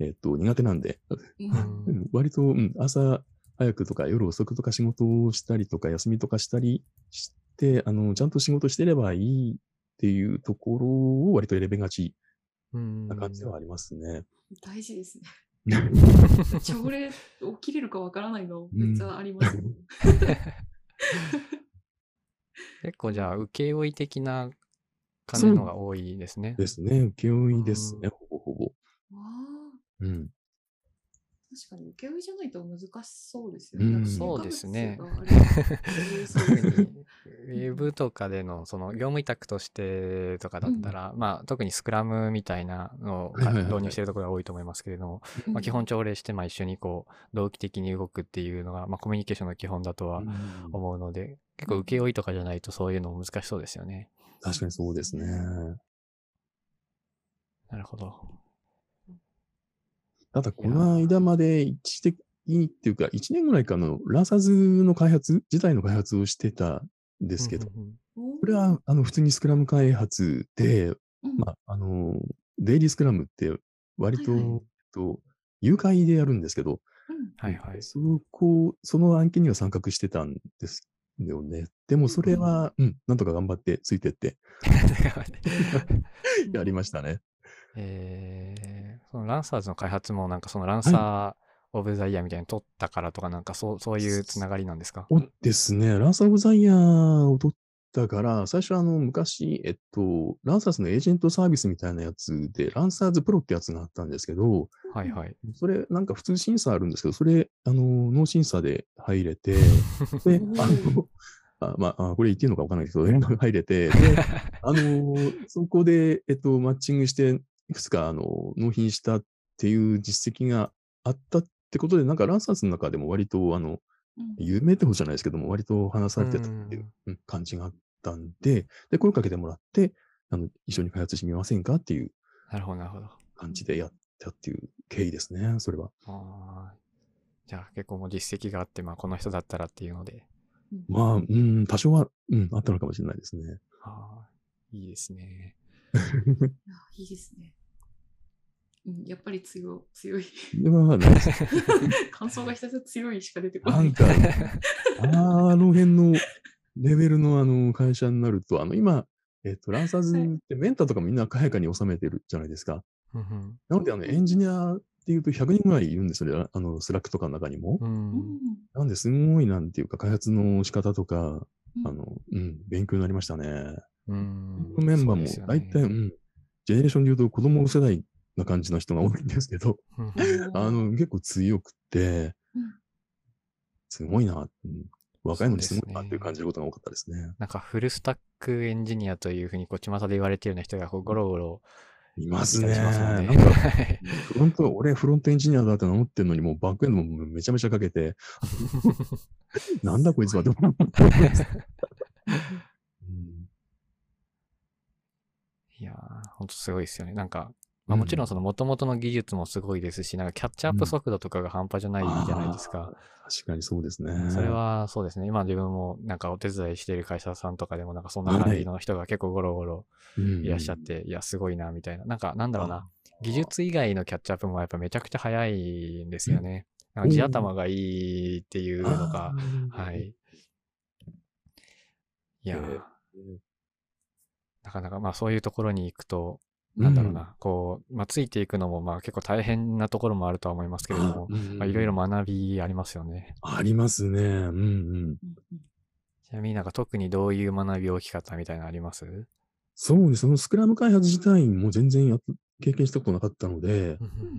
B: えっと、苦手なんで、
C: うん
A: うん。
B: うん割と、うん、朝早くとか夜遅くとか仕事をしたりとか休みとかしたりして、あの、ちゃんと仕事してればいいっていうところを割と選べがち
A: うん
B: な感じではありますね。
C: 大事ですね。朝礼起きれるかわからないのめっちゃありますよ。
A: 結構じゃあ、請負的な感じのが多いですね。
B: ですね。請負ですね、
A: うん
B: ほぼほぼ。うん。
C: 確かに請負じゃないと難しそうですよね。
B: うん。
A: そうですね。ウェブとかでのその業務委託としてとかだったら、まあ特にスクラムみたいなのを導入しているところが多いと思いますけれども、まあ、基本朝礼してまあ一緒にこう同期的に動くっていうのが、まあ、コミュニケーションの基本だとは思うので、結構請負とかじゃないとそういうの難しそうですよね。
B: 確かにそうですね。
A: なるほど。
B: ただ、この間まで一時的にっていうか、1年ぐらいかのランサーズの開発、自体の開発をしてたんですけど、
A: うんうんうん。
B: これはあの普通にスクラム開発で、
C: うん
B: まあ、あの、デイリースクラムって割と、
C: はいはい。
B: えっと誘拐でやるんですけど、
C: うん。
A: はいはい。
B: そこ、その案件には参画してたんですよね。でもそれは、うん、なんとか頑張ってついてって。やりましたね。
A: えー、そのランサーズの開発もなんかそのランサーオブザイヤーみたいに取ったからとかなんかそうそういうつながりなんですか？
B: そうですね。ランサーオブザイヤーを取ったから、最初あの、昔、えっと、ランサーズのエージェントサービスみたいなやつで、ランサーズプロってやつがあったんですけど、
A: はいはい。
B: それ、なんか普通審査あるんですけど、それ、あの、脳審査で入れて、で、あの、あまあ、あこれ言っていいのかわかんないけど、入れて、で、あの、そこで、えっと、マッチングして、いくつか、あの、納品したっていう実績があったってことで、なんかランサーズの中でも割と、あの、
C: うん
B: 有名ってことじゃないですけども、割と話されてたっていううん感じがあったんで、で、声かけてもらって、あの、一緒に開発してみませんかっていう
A: なるほどなるほど。
B: 感じでやったっていう経緯ですね、それは。
A: あーじゃあ結構もう実績があって、まあこの人だったらっていうので。
C: うん
B: まあ、うん、多少は、うん、あったのかもしれないですね。
A: あーいいですね。
C: いいですね。うん、やっぱり強強い。
B: では、ね
C: 感想がひたすら強いしか出てこな。
B: ないんか、あの辺のレベルのあの会社になると、あの、今、えっと、ランサーズってメンターとかみんな早やかに収めてるじゃないですか。
A: うんうん
B: なので、あの、エンジニアっていうと100人ぐらいいるんですよね。あの、 Slack とかの中にも。
A: うん
C: うん
B: なんで、すごいなんていうか、開発の仕方とか、
C: うん
B: あの、うん、勉強になりましたね。
A: うん
B: メンバーも
A: そうですよね
B: 大体、うん、ジェネレーションで言うと子供世代な感じの人が多いんですけど、あの、結構強くて
C: うん、
B: すごいな、うん若いのにすごいなっていう感じることが多かったですね。
A: なんかフルスタックエンジニアというふうにこう巷で言われているような人がこうゴロゴロ
B: いますね。フロント、俺フロントエンジニアだって名乗ってんのに、もうバックエンドもめちゃめちゃ書けて、なんだこいつはって思ってます。うん
A: いやー、ほんとすごいですよね。なんか、まあもちろんその元々の技術もすごいですし、なんかキャッチアップ速度とかが半端じゃないじゃないですか。
B: あー確かにそうですね。
A: それはそうですね。今自分もなんかお手伝いしている会社さんとかでもなんかそんな感じの人が結構ゴロゴロ
B: うん、
A: いらっしゃって、いや、すごいな、みたいな。なんか、なんだろうな。技術以外のキャッチアップもやっぱめちゃくちゃ早いんですよね。なんか地頭がいいっていうのが、はい。いやー、
B: えー
A: なかなかまあそういうところに行くと、なんだろうな、こう、まあついていくのもまあ結構大変なところもあるとは思いますけれども、いろいろ学びありますよね。
B: ありますね。うんうん。
C: うん
A: ちなみになんか特にどういう学び大きかったみたいなのあります？
B: そうです。そのスクラム開発自体も全然やっ経験したことなかったので、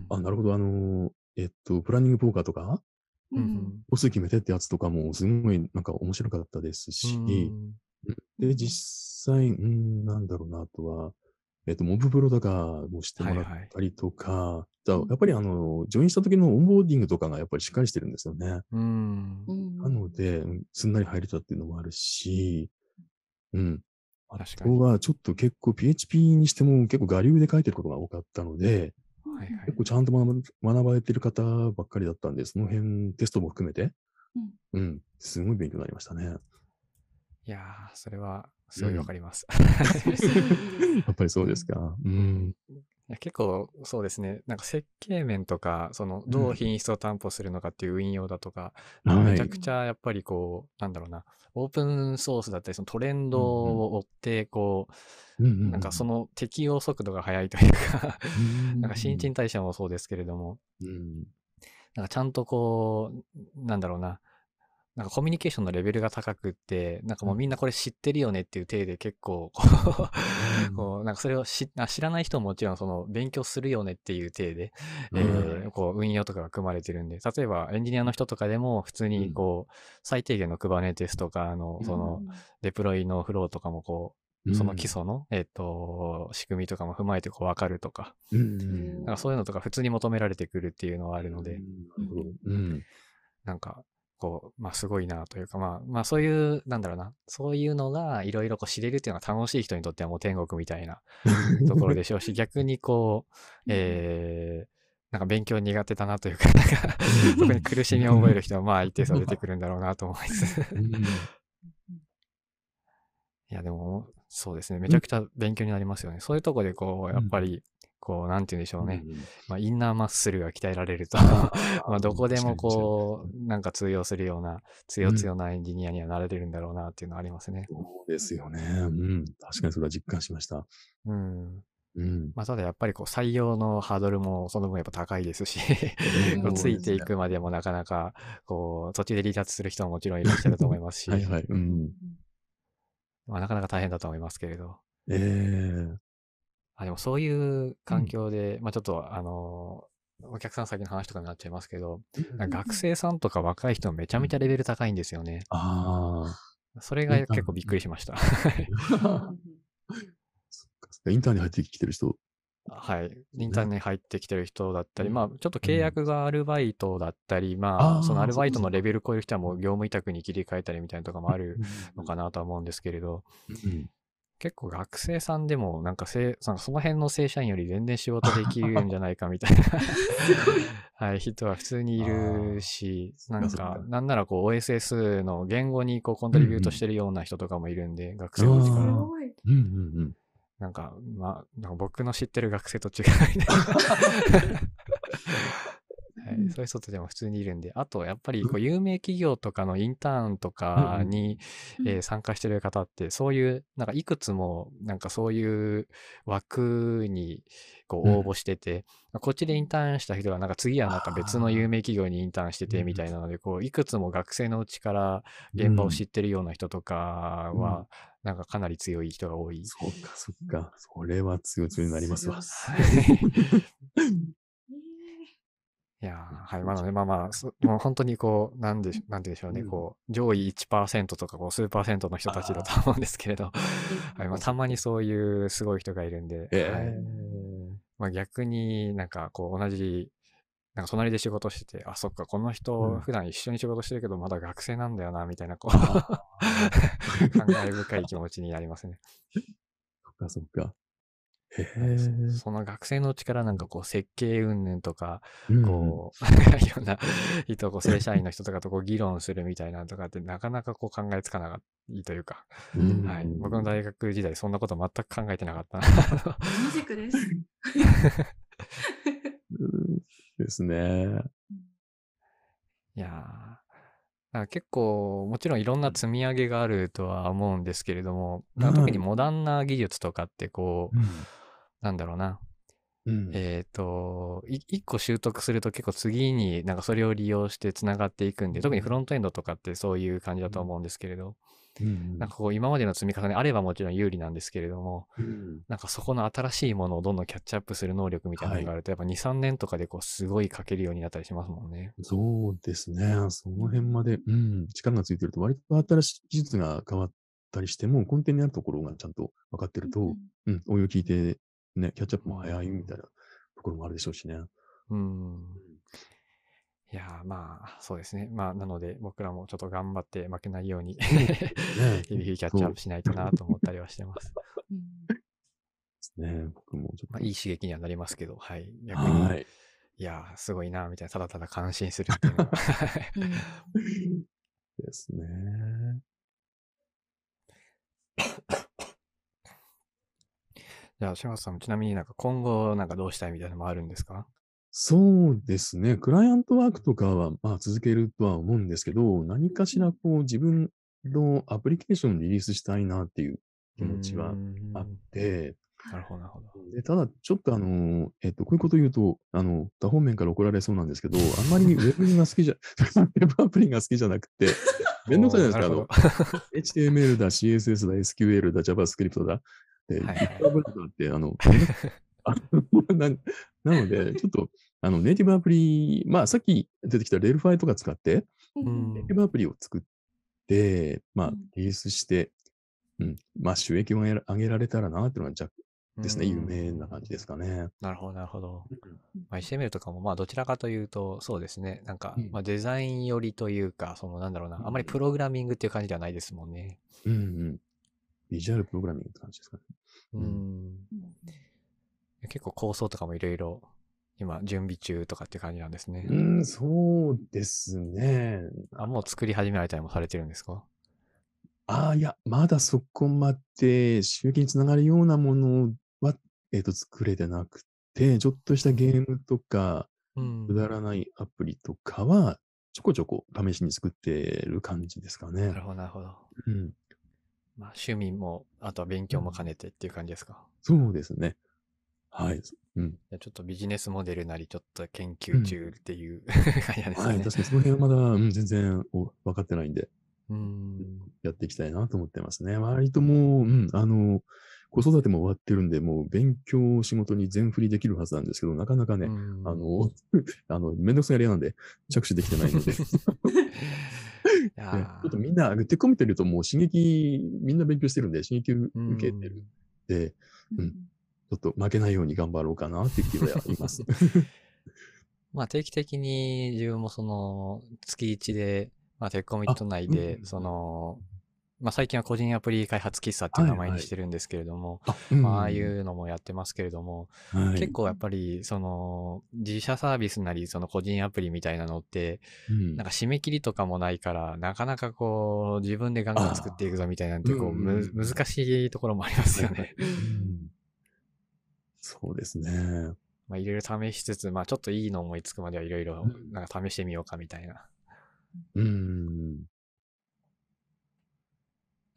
B: あ、なるほど。あの、えっと、プランニングポーカーとか、
C: う
A: うんん
B: 個数決めてってやつとかもすごいなんか面白かったですし、
A: うん
B: で、実際、うん、なんだろうな、あとは、えっと、モブプロとかもしてもらったりとか、じゃあやっぱりあの、ジョインした時のオンボーディングとかがやっぱりしっかりしてるんですよね。
A: うん。
C: うん
B: なので、うんすんなり入れたっていうのもあるし、うん。あとは、ちょっと結構 PHP にしても結構我流で書いてることが多かったので、
A: はいはい。
B: 結構ちゃんと学ば学ばれてる方ばっかりだったんで、その辺テストも含めて、
C: うん。
B: うん、すごい勉強になりましたね。
A: いやー、それはすごいわかります。
B: やっぱりそうですか。うん。
A: や結構そうですね。なんか設計面とか、そのどう品質を担保するのかっていう運用だとか、
B: はい。
A: めちゃくちゃやっぱりこう、なんだろうな、オープンソースだったり、そのトレンドを追って、こ
B: うんう
A: う、なんかその適応速度が速いというか、なんか新陳代謝もそうですけれども、
B: うん。
A: なんかちゃんとこう、なんだろうな、なんかコミュニケーションのレベルが高くって、なんかもうみんなこれ知ってるよねっていう体で結構こう、こうなんかそれを知らない人ももちろんその勉強するよねっていう体で、えーこう運用とかが組まれてるんで、例えばエンジニアの人とかでも普通にこう、最低限の Kubernetes とか、あの、その、デプロイのフローとかもこう、その基礎の、えっ、と、仕組みとかも踏まえてこう分かるとか、
B: うんうん
A: なんかそういうのとか普通に求められてくるっていうのはあるので。
B: うん。
A: なんか、こう、まあすごいなというか、まあ、まあそういう、なんだろうな、そういうのがいろいろこう知れるっていうのが楽しい人にとってはもう天国みたいな ところでしょうし、逆にこう、えー、なんか勉強苦手だなというか、なんか、特に苦しみを覚える人は まあ一定数出てくるんだろうなと思いつつ。
B: うん
A: いや、でも、そうですね。めちゃくちゃ勉強になりますよね。そういうとこで、こう、やっぱり、こう、なんて言うんでしょうね。まあ、インナーマッスルが鍛えられると、まあ、どこでもこう、なんか通用するような、強強なエンジニアにはなれてるんだろうなっていうのはありますね。
B: そうですよね。うん。確かにそれは実感しました。
A: うん。
B: うん。
A: まあ、ただやっぱりこう、採用のハードルもその分やっぱ高いですし、ついていくまでもなかなか、こう、途中で離脱する人ももちろんいらっしゃると思いますし、
B: はいはい。うん。
A: まあ、なかなか大変だと思いますけれど。
B: ええ
A: あ、でもそういう環境で、まあちょっと、あの、お客さん先の話とかになっちゃいますけど、学生さんとか若い人めちゃめちゃレベル高いんですよね。
B: ああ。
A: それが結構びっくりしました。
B: インターに入ってきてる人。
A: はい。インターネットに入ってきてる人だったり、
B: うん
A: まあちょっと契約がアルバイトだったり、ま
B: あ
A: そのアルバイトのレベル超える人はもう業務委託に切り替えたりみたいなとかもあるのかなとは思うんですけれど、
B: うん。
A: 結構学生さんでもなんかせなんかその辺の正社員より全然仕事できるんじゃないかみたいな。はい、人は普通にいるし、なん
B: か
A: か、なんならこう OSS の言語にこうコントリビュートしてるような人とかもいるんで、学生のう
B: んうんうん。
A: なんか、まあ、なんか僕の知ってる学生と違うみたいな。ういう人たちも普通にいるんで、あとやっぱりこう有名企業とかのインターンとかに、
C: うん。
A: えー参加してる方って、そういう、なんかいくつも、なんかそういう枠にこう
B: うん。
A: 応募してて、こっちでインターンした人がなんか次はなんか別の有名企業にインターンしててみたいなので、こういくつも学生のうちから現場を知ってるような人とか
B: うん。
A: は、なんかかなり強い人が多い。
B: そうか、そっか。それは強強になりますわ。
A: いやーはい。まあなので、まあまあ、そ もう本当にこう、なんでし、なんて言うんでしょうね、
B: うん
A: こう、上位1%とか、こう、数パーセントの人たちだと思うんですけれど、はい。まあ、たまにそういうすごい人がいるんで、
B: ええ
A: はいまあ逆になんかこう、同じ、なんか隣で仕事してて、あ、そっか、この
B: うん
A: 人、普段一緒に仕事してるけど、まだ学生なんだよな、みたいな、こう、感慨深い気持ちになりますね。
B: そっか、そっか。
A: その学生のうちからなんかこう、設計云々とか、
B: うん
A: こう、いろんな人、こう正社員の人とかとこう議論するみたいなのとかってなかなかこう考えつかなかったいいというか、
B: うん
A: はい。僕の大学時代そんなこと全く考えてなかったな。
C: 同じくです。
B: うんですね。
A: いや結構、もちろんいろんな積み上げがあるとは思うんですけれども、
B: うん
A: 特にモダンな技術とかってこう、なんだろうな、
B: うん。
A: えっ、と、い一個習得すると結構次になんかそれを利用してつながっていくんで、特にフロントエンドとかってそういう感じだと思うんですけれど、
B: うん。
A: なんかこう今までの積み重ねあればもちろん有利なんですけれども、
B: うん。
A: なんかそこの新しいものをどんどんキャッチアップする能力みたいなのがあると、やっぱ2、3年とかでこうすごい書けるようになったりしますもんね。
B: そうですね。その辺まで、うん、力がついてると、割と新しい技術が変わったりしても、根底にあるところがちゃんと分かってると、うん、応用聞いて、ね、キャッチアップも早いみたいなところもあるでしょうしね。
A: うん。いやーまあ、そうですね。まあ、なので僕らもちょっと頑張って負けないように、
B: ね
A: 日々キャッチアップしないとなと思ったりはしてます。
C: うん
B: ですね。僕もちょっと。
A: まあ、いい刺激にはなりますけど、はい。逆に、、
B: はいい。
A: やーすごいな、みたいな、ただただ感心するっていうのが。
C: うん
B: ですね。
A: じゃあ、島田さん、ちなみになんか今後なんかどうしたいみたいなのもあるんですか？
B: そうですね。クライアントワークとかは、まあ、続けるとは思うんですけど、何かしらこう自分のアプリケーションをリリースしたいなっていう気持ちはあって、
A: なるほど、なるほど。
B: でただ、ちょっとあの、えっと、こういうこと言うと、あの、他方面から怒られそうなんですけど、あんまり ウェブが好きじゃ、ウェブアプリが好きじゃなくて、めんどくさいじゃないですか。HTML だ、CSS だ、SQL だ、JavaScript だ、で、
A: はいはい
B: GitHub だって、あの、ななので、ちょっと、あの、ネイティブアプリ、まあ、さっき出てきたレールファイとか使って、ネイティブアプリを作って、まあ
C: うん、
B: リリースして、うん、まあ、収益を上げられたらなっていうのが若ですね、
A: うん
B: 有名な感じですかね。
A: なるほど、なるほど。まあ、HTML とかも、まあ、どちらかというと、そうですね。なんか
B: うん、
A: まあ、デザイン寄りというか、その、なんだろうな、あまりプログラミングっていう感じではないですもんね。
B: うんうん。ビジュアルプログラミングって感じですかね。
A: う
B: うん
A: ん。結構構想とかもいろいろ、今、準備中とかって感じなんですね。
B: うん、そうですね。
A: あ、もう作り始められたりもされてるんですか？
B: ああ、いや、まだそこまで収益につながるようなものは、えっと、作れてなくて、ちょっとしたゲームとか、
A: うん
B: くだらないアプリとかは、ちょこちょこ試しに作ってる感じですかね
A: なる。ほど、なるほど。
B: うん、
A: まあ、趣味も、あとは勉強も兼ねてっていう感じですか？
B: そうですね。はい。うん。
A: ちょっとビジネスモデルなり、ちょっと研究中っていう、感じなんです
B: はい。
A: ね。
B: 確かにその辺はまだ、うん、全然お分かってないんで、
A: うん。
B: やっていきたいなと思ってますね。割ともう、うん、あの、子育ても終わってるんで、もう勉強、仕事に全振りできるはずなんですけど、なかなかね、
A: うん
B: あの、あの、めんどくさいやり屋なんで、着手できてないので、ちょっとみんな、手込めてるともう刺激、みんな勉強してるんで、刺激受
A: うん
B: けてるんで、
C: うん。
B: うん。ちょっと負けないように頑張ろうかなっていう気はあります。
A: まあ定期的に自分もその月1で、まあテッコミット内で
B: う、ん。
A: その、まあ最近は個人アプリ開発喫茶っていう名前にしてるんですけれども、
B: あ、
A: まあああいうのもやってますけれども、
B: はい
A: 結構やっぱりその自社サービスなりその個人アプリみたいなのって、
B: うん
A: なんか締め切りとかもないから、なかなかこう自分でガンガン作っていくぞみたいなんてこう、
B: うん
A: む
B: うん
A: 難しいところもありますよね。
B: うんそうですね。
A: まあいろいろ試しつつ、まあちょっといいの思いつくまではいろいろ
B: うん
A: なんか試してみようかみたいな。
B: うん。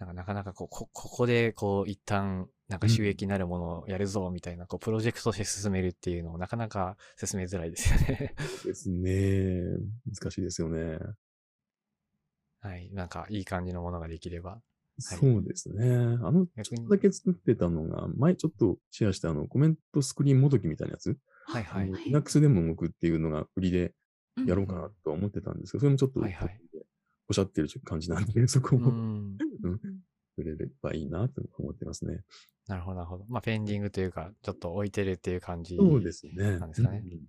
A: なんかなかなかこう、こ、ここでこう一旦なんか収益になるものをやるぞみたいな、こうプロジェクトとして進めるっていうのをなかなか進めづらいですよね。
B: ですね。難しいですよね。
A: はい。なんかいい感じのものができれば。
B: そうですね。あの、ちょっとだけ作ってたのが、前ちょっとシェアしたあの、コメントスクリーンもどきみたいなやつ、
A: はいはい。
B: Linux でも動くっていうのが売りで
C: うん
B: やろうかなとは思ってたんですけど、それもちょっと、
A: はいはい
B: おっしゃってる感じなんで、そこ
A: う
B: も
A: ん。
B: うん触れればいいなと思ってますね。
A: なるほどなるほど。まあペンディングというか、ちょっと置いてるっていう感じ。
B: そうですね。
A: なんですかね
B: うん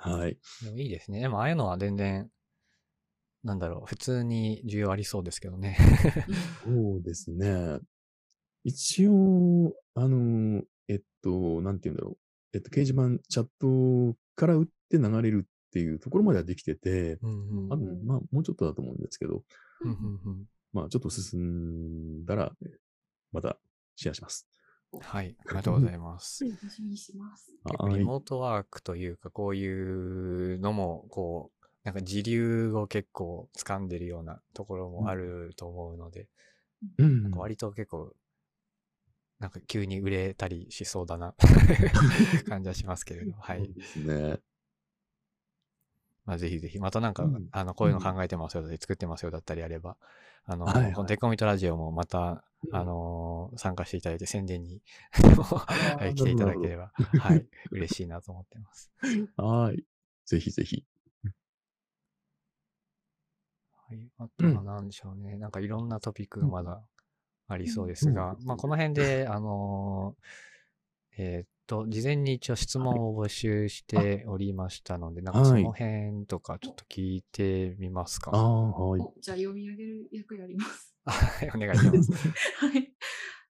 B: はい。
A: でもいいですね。でもああいうのは全然、なんだろう、普通に需要ありそうですけどね。
B: そうですね。一応、あの、えっと、なんて言うんだろう。えっと、掲示板、チャットから打って流れるっていうところまではできてて、
A: うんうん
B: まあ、もうちょっとだと思うんですけど、
A: うんうん
B: まあ、ちょっと進んだら、えまたシェアします。
A: うんはい。ありがとうございます。
C: 楽しみにしてます。
A: 結構
B: はい
A: リモートワークというか、こういうのも、こう、なんか時流を結構掴んでるようなところもあると思うので、
B: うん
A: なんか割と結構、なんか急に売れたりしそうだな 感じはしますけれど、はい
B: そう。ですね。
A: まあぜひぜひ、またなんか、
B: うん。
A: あの、こういうの考えてますよだったり、作ってますよだったりあれば、あの、
B: はいはい。
A: このデコミットラジオもまた、
B: うん。
A: あのー参加していただいて宣伝に
B: ー
A: はい、来ていただければ、はい、嬉しいなと思ってます。
B: はい。ぜひぜひ。
A: はい。あとは何でしょうね。なんかいろんなトピックがまだありそうですが、
B: うん。
A: まあこの辺で、あのーえーっと、事前に一応質問を募集しておりましたので、なんかそ
B: はい
A: の辺とかちょっと聞いてみますか？
B: はい。
C: おじゃあ読み上げる役やります。
A: はい、お願いします。
C: はい。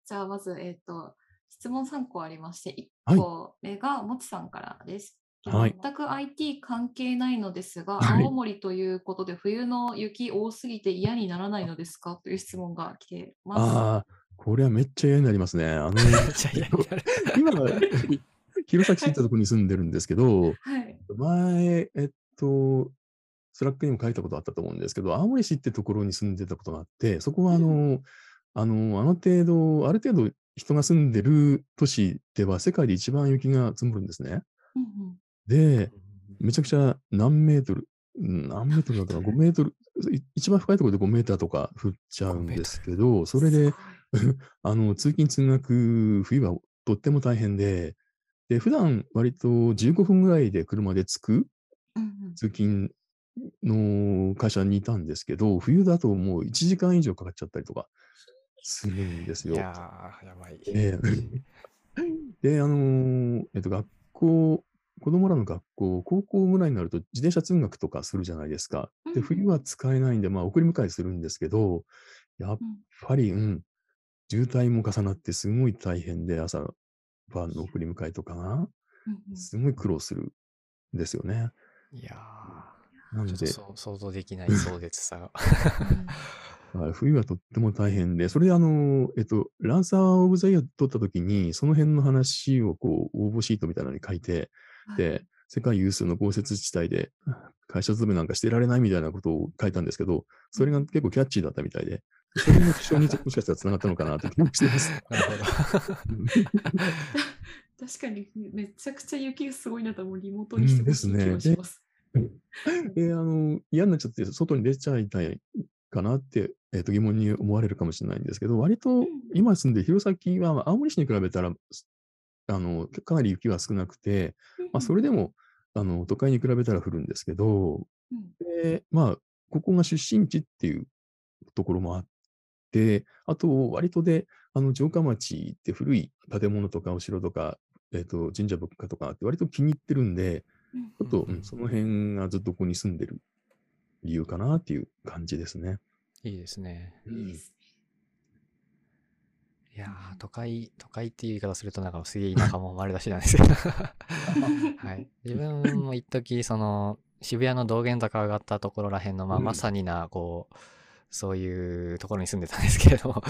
C: じゃあ、まず、えっ、と、質問3個ありまして、
B: はい
C: 1個目がもちさんからです。
B: はい
C: 全く IT 関係ないのですが、
B: はい
C: 青森ということで冬の雪多すぎて嫌にならないのですか？という質問が来てます。
B: これはめっちゃ嫌になりますね。あの。今、弘前市ってところに住んでるんですけど、
C: はい。
B: 前、えっと、 Slack にも書いたことあったと思うんですけど、青森市ってところに住んでたことがあって、そこはあの、あの、あの程度、ある程度人が住んでる都市では世界で一番雪が積もるんですね。
C: うんうん
B: で、めちゃくちゃ何メートル、うん何メートルだったかな、5メートル、い一番深いところで5メーターとか降っちゃうんですけど、それで、あの、通勤通学、冬はとっても大変で、で、普段割と15分ぐらいで車で着く通勤の会社にいたんですけど、冬だともう1時間以上かかっちゃったりとかするんですよ。
A: いやー、やばい。
B: ええ で、あのーえっと、学校、子供らの学校、高校ぐらいになると自転車通学とかするじゃないですか。で、冬は使えないんで、まあ、送り迎えするんですけど、やっ
C: うん
B: ぱり、うん、渋滞も重なってすごい大変で、朝晩の送り迎えとかが、すごい苦労するんですよね。
A: いやー、
B: なので、
A: ちょっとそう想像できない壮絶さが。
B: はい冬はとっても大変で、それであの、えっと、ランサー・オブ・ザ・イヤー取った時に、その辺の話をこう、応募シートみたいなのに書いて、
C: はい。
B: で、世界有数の豪雪地帯で会社勤めなんかしてられないみたいなことを書いたんですけど、それが結構キャッチーだったみたいで、それの主張にもしかしたら繋がったのかなと気もしてます。
C: 確かにめちゃくちゃ雪がすごいなともうリモートにしてほしい気がします。
B: で、あの、嫌になっちゃって、外に出ちゃいたいかなって、えっと疑問に思われるかもしれないんですけど、割と今住んで弘前は青森市に比べたら、あの、かなり雪は少なくて、まあ、それでも、あの、都会に比べたら降るんですけど、で、まあ、ここが出身地っていうところもあって、あと、割とで、あの、城下町って古い建物とかお城とか、えっ、と、神社仏閣とかあって、割と気に入ってるんで、
C: うん
B: ちょっと、
A: うん
B: うんその辺がずっとここに住んでる理由かなっていう感じですね。
A: いいですね。
C: いいです
A: いやー、都会、都会っていう言い方するとなんかすげえ田舎も丸出しなんですけど。はい。自分も一時その、渋谷の道玄坂上がったところらへんの、まあ、
B: うん
A: まさにな、こう、そういうところに住んでたんですけれども、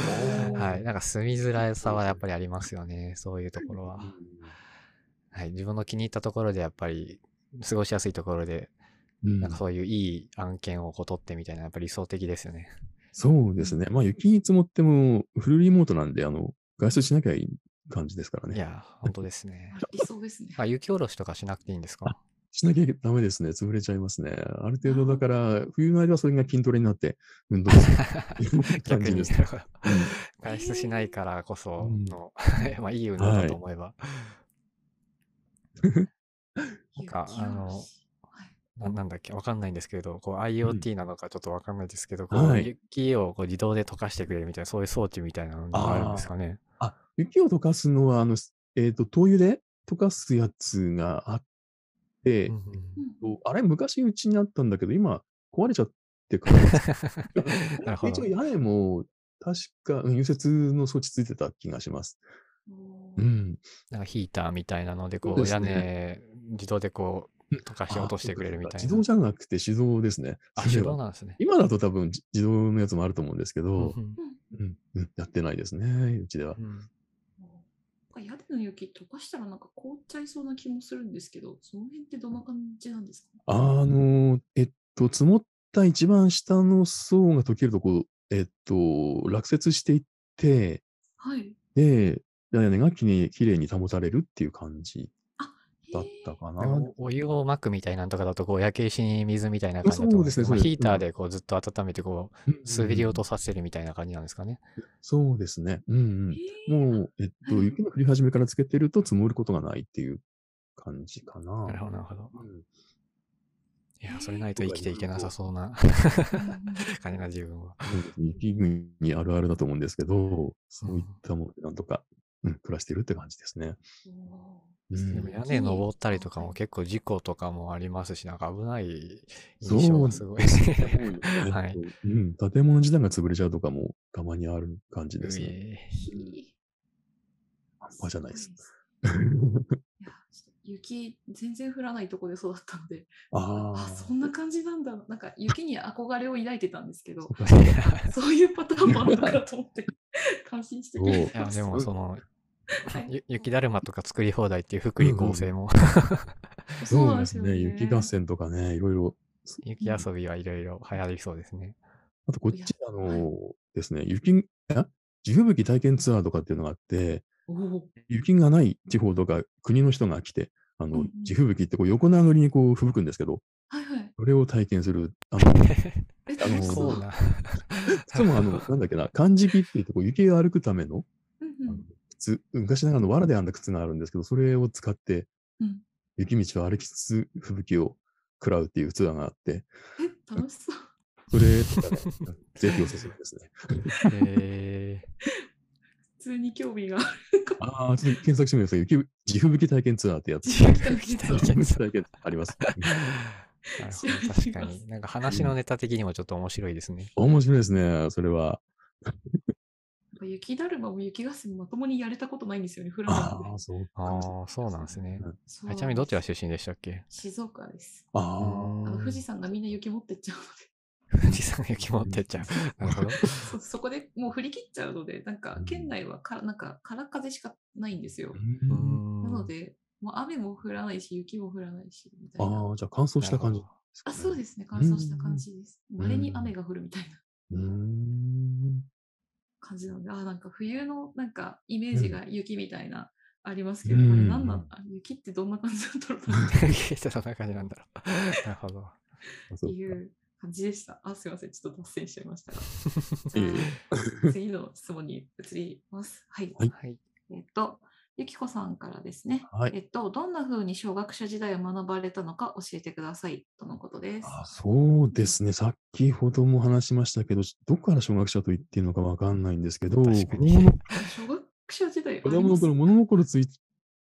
A: はい。なんか住みづらさはやっぱりありますよね。そういうところは。はい。自分の気に入ったところでやっぱり、過ごしやすいところで、
B: うん
A: なんかそういういい案件をこう取ってみたいな、やっぱり理想的ですよね。
B: そうですね。まあ、雪積もっても、フルリモートなんで、あの、外出しなきゃいい感じですからね。
A: いやー、本当ですね。
C: あ 理想ですね。
A: あ、雪下ろしとかしなくていいんですか？
B: しなきゃダメですね。潰れちゃいますね。ある程度だから、冬の間はそれが筋トレになって運動する です
A: な。るほど
B: うん
A: 外出しないからこそ
B: うん
A: の、まあいい運動だと思えば。なんか
C: 雪
A: あのななんだっけわかんないんですけど、こう IoT なのかちょっとわかんないですけど、こう
B: はい
A: 雪をこう自動で溶かしてくれるみたいな、そういう装置みたいなのがあるんですかね。
B: あ、雪を溶かすのは、あの、えっ、と、灯油で溶かすやつがあって、
A: うんうん
C: うん。
B: あれ、昔うちにあったんだけど、今、壊れちゃってから、
A: なるほど。
B: 一応屋根も、確か、うん融雪の装置ついてた気がします。うん。
A: なんかヒーターみたいなので、こう屋
B: ね。
A: 根自動でこう溶かして落としてくれるみたいな。
B: 自動じゃなくて手動ですね。
A: あ、手動なんですね。
B: 今だと多分じ自動のやつもあると思うんですけ
A: うん
B: ど、
A: うん。
B: うん。うん。やってないですね、うちでは。
A: う。ん
C: か屋根の雪溶かしたらなんか凍っちゃいそうな気もするんですけど、その辺ってどんな感じなんですか？
B: あの、えっと、積もった一番下の層が溶けると、こう、えっと、落雪していって、
C: はい。
B: で、屋根がきれいに保たれるっていう感じ
C: あ、
B: だったかな。
A: おお湯をまくみたいなんとかだと、こう焼け石に水みたいな感じだと思うんです
B: ねそうです
A: ヒーターでこうずっと温めて、こう、滑り落とさせるみたいな感じなんですかね。
B: そうですね。うん
C: へ
B: うん。
C: ー
B: もう、えっと、
C: はい
B: 雪の降り始めからつけてると積もることがないっていう感じかな。
A: なるほど、なるほど。
B: うん
A: いや、それないと生きていけなさそうな 感じが自分は。
B: 雪国にあるあるだと思うんですけど、そういったものでなんとか、うん、暮らしてるって感じですね。うん
A: でも屋根登ったりとかも結構事故とかもありますし、なんか危ない
B: そう
A: 印象がすごい。
B: は
A: はい
B: い。うん、建物自体が潰れちゃうとかもたまにある感じですね。
A: うえ
C: いい
B: 半端じゃないです。
C: ごいいや、雪全然降らないとこで育ったので、
B: あ
C: あ、そんな感じなんだ。なんか雪に憧れを抱いてたんですけど、
B: あ。
C: そういうパターンもあるのかと思って、感心して聞い
A: いや、
C: てまし
A: でも
B: す
A: その、雪だるまとか作り放題っていう福利厚生も、
C: た。そうですよね。
B: 雪合戦とかね、いろいろ。
A: 雪遊びはいろいろ流行りそうですね。
B: あとこっちあ
C: はい
B: のですね、雪、あ地吹雪体験ツアーとかっていうのがあって。雪がない地方とか国の人が来て、あの
C: うんうん、
B: 地吹雪ってこう横殴りにこう吹雪くんですけど、
C: はいはい。
B: それを体験する。あの、
C: え、
B: あの
C: そう。
A: な。
B: しかもあの、なんだっけな、漢字木って言ってこう雪を歩くための
C: うんうん
B: 靴、昔ながらの藁で編んだ靴があるんですけど、それを使って
C: うん。
B: 雪道を歩きつつ吹雪を食らうっていうツアーがあって、
C: え、楽しそう。
B: それとかね、ぜひおすすめですね。
A: え
C: 普通に興味がある。
B: ああ、ちょっと検索してみてください。雪地吹雪体験ツアーってやつ。
C: 地吹雪体験
B: あります。
A: 確かに。なんか話のネタ的にもちょっと面白いですね。
B: 面白いですね、それは。
C: 雪だるまも雪合戦もまともにやれたことないんですよね、降らないので
B: ああ、そう
A: あそうなんですね。あちなみにどちら出身でしたっけ？
C: 静岡です。
B: あ
A: う
C: あ富士山がみんな雪持ってっちゃうの
A: 富士山雪持ってっちゃう。なるほど。
C: で、そそこでもう振り切っちゃうので、なんか県内はからなんか空風しかないんですよ。なので、もう雨も降らないし、雪も降らないし、みたいな。
B: ああ、じゃあ乾燥した感じ。
C: あ、そう
B: す
C: ですね、乾燥した感じです。
B: ん
C: 稀に雨が降るみたいな。
B: うーん。
C: 感じなので、あ、なんか冬のなんかイメージが雪みたいな、ありますけど、
B: うん
C: これ何なんあ雪ってどんな感じなんだろうな っ
A: てどんな感じなんだろう。なるほど。
B: そうか
C: ていう感じでした。あ、すいません、ちょっと脱線しちゃいました 次の質問に移ります。はい。
B: はい
A: はい。
C: えっと、ゆきこさんからですね。
B: はい
C: えっと、どんな風に小学者時代を学ばれたのか教えてくださいとのことです。
B: あそうですね。先ほども話しましたけど、どこから小学者と言っていいのかわかんないんですけど、
A: 確かに
B: 子供の
C: 小学者時代
B: 子供の頃、物心つい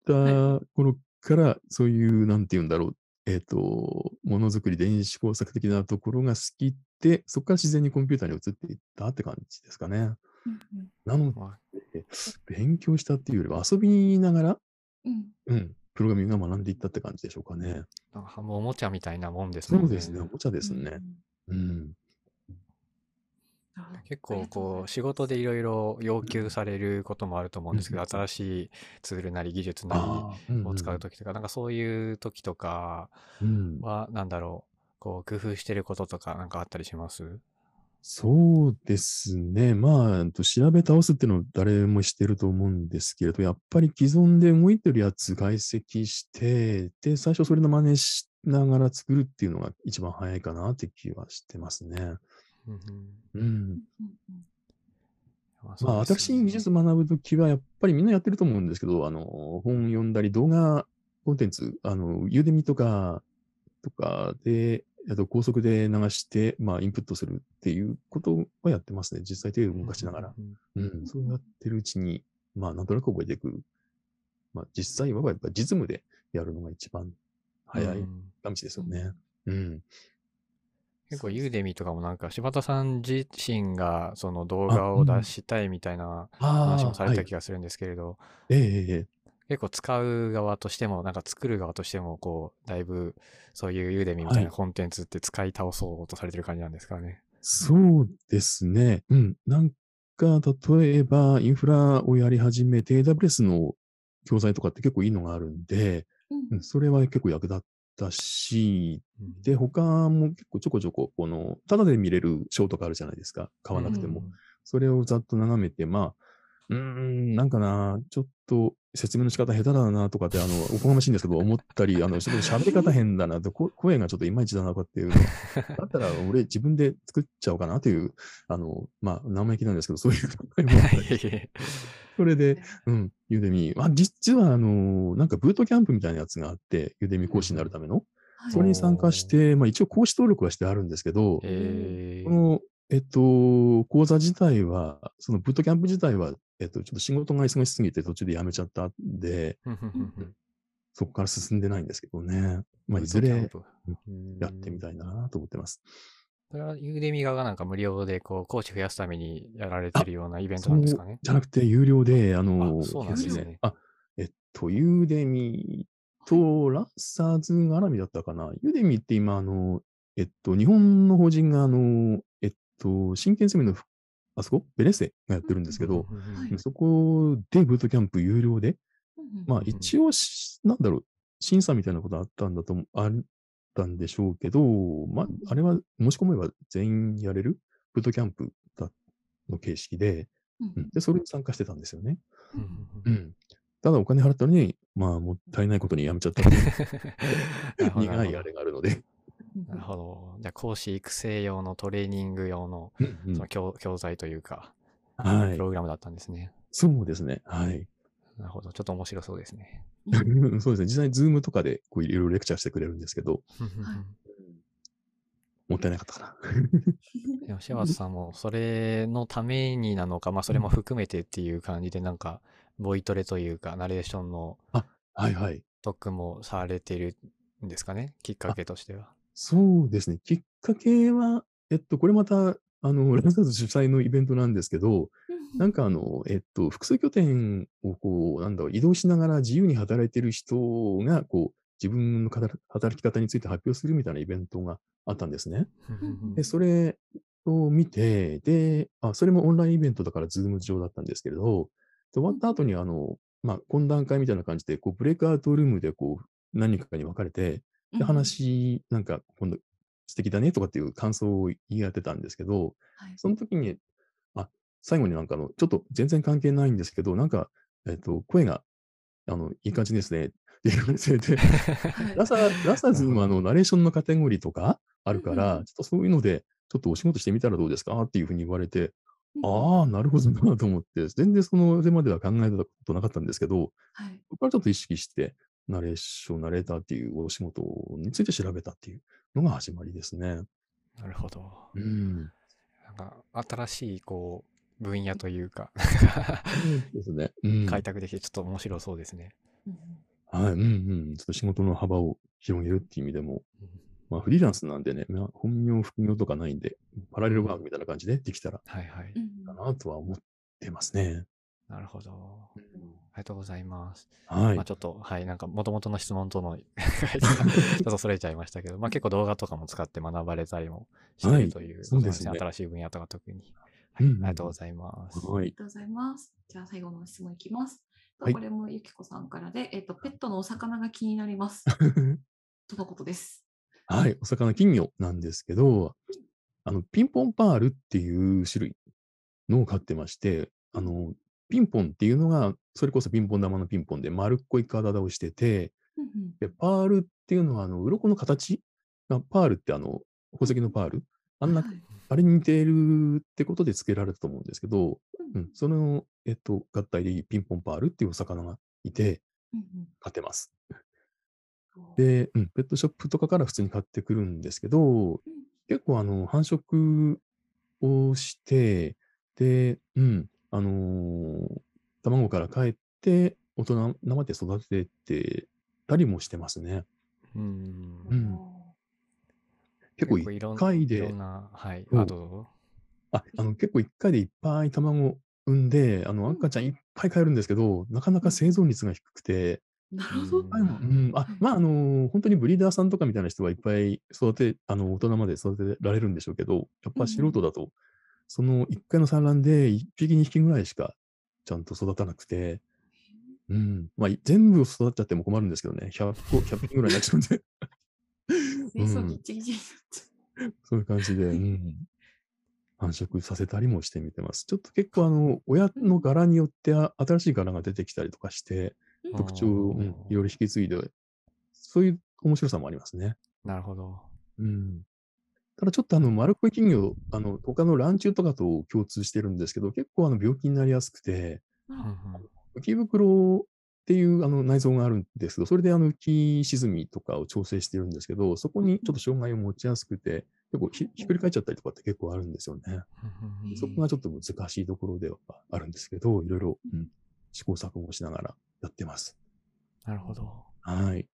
B: た
C: は
B: 頃から、そういう、なんて言うんだろう。えっ、と、ものづくり、電子工作的なところが好きで、そこから自然にコンピューターに移っていったって感じですかね。
C: うん
B: なの勉強したっていうよりは遊びながら、
C: うん。
B: うん、プログラミングが学んでいったって感じでしょうかね。
A: あ、なんかもうおもちゃみたいなもんですね。
B: そうですね、おもちゃですね。
C: うん。
B: うん。
A: 結構こう仕事でいろいろ要求されることもあると思うんですけど、
B: うん。
A: 新しいツールなり技術なりを使うときとか、なんかそういう時とか
B: うん、
A: は、なんだろう、こう工夫してることとかなんかあったりします？
B: そうですね。まあ、と調べ倒すっていうのは誰もしてると思うんですけれど、やっぱり既存で動いてるやつ解析して、で、最初それの真似しながら作るっていうのが一番早いかなって気はしてますね。
A: うんまあ
B: まあ、新しい技術学ぶときは、やっぱりみんなやってると思うんですけど、あの、本読んだり、動画コンテンツ、あの、ユーデミとか、とかで、あと高速で流して、まあ、インプットするっていうことはやってますね。実際手を動かしながら。
A: うん
B: うん、そうやってるうちに、まあ、なんとなく覚えていく。まあ、実際はやっぱ実務でやるのが一番早い
A: うん
B: 道ですよね。うん。
A: 結構ユーデミとかもなんか柴田さん自身がその動画を出したいみたいな話もされた気がするんですけれど、
B: ええええええ
A: 結構使う側としても、なんか作る側としても、こう、だいぶそういうユーデミみたい
B: は
A: ないコンテンツって使い倒そうとされてる感じなんですかね。
B: そうですね。うん。なんか、例えば、インフラをやり始めて、AWS の教材とかって結構いいのがあるんで、
C: うん
B: うんそれは結構役立ったし、
A: うん
B: で、他も結構ちょこちょこ、この、ただで見れるショーとかあるじゃないですか。買わなくても。
A: うん
B: それをざっと眺めて、まあ、うーん、なんかな、ちょっと説明の仕方下手だなとかって、あの、おこがましいんですけど、思ったり、あの、ちょっと喋り方変だなと、こ声がちょっといまいちだなとかっていうの、だったら俺自分で作っちゃおうかなという、あの、まあ、生意気なんですけど、そういう考えもあったり。それで、うん、ユーデミ、あ、実は、あの、なんかブートキャンプみたいなやつがあって、ユーデミ講師になるための、
C: はい。
B: それに参加して、まあ一応講師登録はしてあるんですけど、
A: えー。
B: この、えっと、講座自体は、そのブートキャンプ自体は、えっと、ちょっと仕事が忙しすぎて途中で辞めちゃったんで、そこから進んでないんですけどね。まあ、いずれやってみ
A: い。
B: たいなと思ってます。
A: それはユーデミ側がなんか無料でこう講師増やすためにやられてるようなイベントなんですかね。
B: じゃなくて、有料で、あの、
A: あそうなんですね。
B: あ、えっと、ユーデミと、ラッサーズ絡みだったかな。ユデミって今、あの、えっと、日本の法人が、あの、と、真剣ゼミのふ、あそこ、ベネッセがやってるんですけど、
C: はい。
B: そこでブートキャンプ有料で、まあ
A: うん
B: 一応し、なんだろう、審査みたいなことあったんだと思、あったんでしょうけど、まあ、あれは申し込めば全員やれる？ブートキャンプだの形式で、
C: うん。
B: うん。で、それに参加してたんですよね。
A: うん。
B: ただお金払ったのに、まあもったいないことにやめちゃった 苦いあれがあるので。
C: うん
A: なるほど。じゃあ講師育成用のトレーニング用のその教教材というか、
B: はい
A: プ。ログラムだったんですね。
B: そうですね。はい。
A: なるほど。ちょっと面白そうですね。
B: そうですね。実際にズームとかでこういろいろレクチャーしてくれるんですけど、もったいなかったかな。
A: でも、柴田さんもそれのためになのか、まあそれも含めてっていう感じで、なんか、ボイトレというか、ナレーションの
B: はいはい。
A: 特訓もされているんですかね？きっかけとしては。
B: そうですね。きっかけは、えっと、これまた、あの、ランサーズ主催のイベントなんですけど、なんかあの、えっと、複数拠点をこう、なんだろう、移動しながら自由に働いてる人が、こう、自分の働働き方について発表するみたいなイベントがあったんですね。
C: ん
B: で、それを見て、で、あ、それもオンラインイベントだから、ズーム上だったんですけれど、で終わった後に、あの、まあ、懇談会みたいな感じで、こう、ブレイクアウトルームで、こう、何人かに分かれて、で、話、なんか、今度、素敵だねとかっていう感想を言い合ってたんですけど、
C: はい。
B: その時に、あ、最後になんかあの、ちょっと全然関係ないんですけど、なんか、えっと、声が、あの、いい感じですね、って言われてて、
C: はい。
B: ラサ、ラサズもあの、ナレーションのカテゴリーとかあるから、ちょっとそういうので、ちょっとお仕事してみたらどうですか？っていうふうに言われて、
C: うん
B: ああ、なるほどなと思って、全然その手までは考えたことなかったんですけど、
C: はい。
B: そこからちょっと意識して、ナレーション、ナレーターっていうお仕事について調べたっていうのが始まりですね。
A: なるほど。
B: うん。
A: なんか、新しい、こう、分野というか、
B: そうですね。うん。
A: 開拓できてちょっと面白そうですね。
C: うん
B: はい、うんうん。ちょっと仕事の幅を広げるっていう意味でも、まあフリーランスなんでね、まあ、本業、副業とかないんで、パラレルワークみたいな感じでできたら
A: はいはい。
C: うん
B: かなとは思ってますね。
A: なるほど。ありがとうございます。
B: はい
A: まあ。ちょっと、はい、なんか元々の質問との ちょっとそれちゃいましたけど、まあ結構動画とかも使って学ばれたりもして
B: はい
A: るという、
B: そうですね
A: 新しい分野とか特に。はい、
B: うんうん
A: ありがとうございます。
B: はい。
C: ありがとうございます。じゃあ最後の質問いきます。
B: はい
C: これもゆきこさんからで、えっと、ペットのお魚が気になります。とのことです。
B: はい。お魚金魚なんですけど、あの、ピンポンパールっていう種類のを飼ってまして、あの、ピンポンっていうのが、それこそピンポン玉のピンポンで丸っこい体をしてて、で、パールっていうのは、あの、鱗の形が、パールってあの、宝石のパールあんな、
C: はい
B: あれに似ているってことで付けられたと思うんですけど、
C: う
B: うん。ん、その、えっと、合体でピンポンパールっていうお魚がいて、
C: うん
B: 飼ってます。
C: うん
B: で、うん、ペットショップとかから普通に買ってくるんですけど、結構あの、繁殖をして、で、うん、あのー卵から帰って、大人生で育ててたりもしてますね。
A: うん。
B: うん結構
A: 結構いろん
B: 一回で
A: はい。あと、
B: あ、あの、結構一回でいっぱい卵産んで、あの、
C: うん
B: 赤ちゃんいっぱい飼えるんですけど、なかなか生存率が低くて、
C: なるほど。
A: うん
B: あ、まあ、あの、本当にブリーダーさんとかみたいな人はいっぱい育て、あの、大人まで育てられるんでしょうけど、やっぱ素人だと、その一回の産卵で一匹二匹ぐらいしかちゃんと育たなくて、うん、まあ、全部育っちゃっても困るんですけどね、100個、100匹ぐらいになっちゃうんで、そういう感じで、うん、繁殖させたりもしてみてます。ちょっと結構あの、親の柄によってあ新しい柄が出てきたりとかして、
C: う。
B: 特徴を、うん、いろいろ引き継いで、そういう面白さもありますね。
A: なるほど。
B: うん。ただちょっとあの、丸っこい金魚、あの、他の卵虫とかと共通してるんですけど、結構あの、病気になりやすくて、浮き袋っていうあの内臓があるんですけど、それであの浮き沈みとかを調整してるんですけど、そこにちょっと障害を持ちやすくて、結構ひひっくり返っちゃったりとかって結構あるんですよね。そこがちょっと難しいところではあるんですけど、いろいろ、うん試行錯誤しながらやってます。
A: なるほど。
B: はい。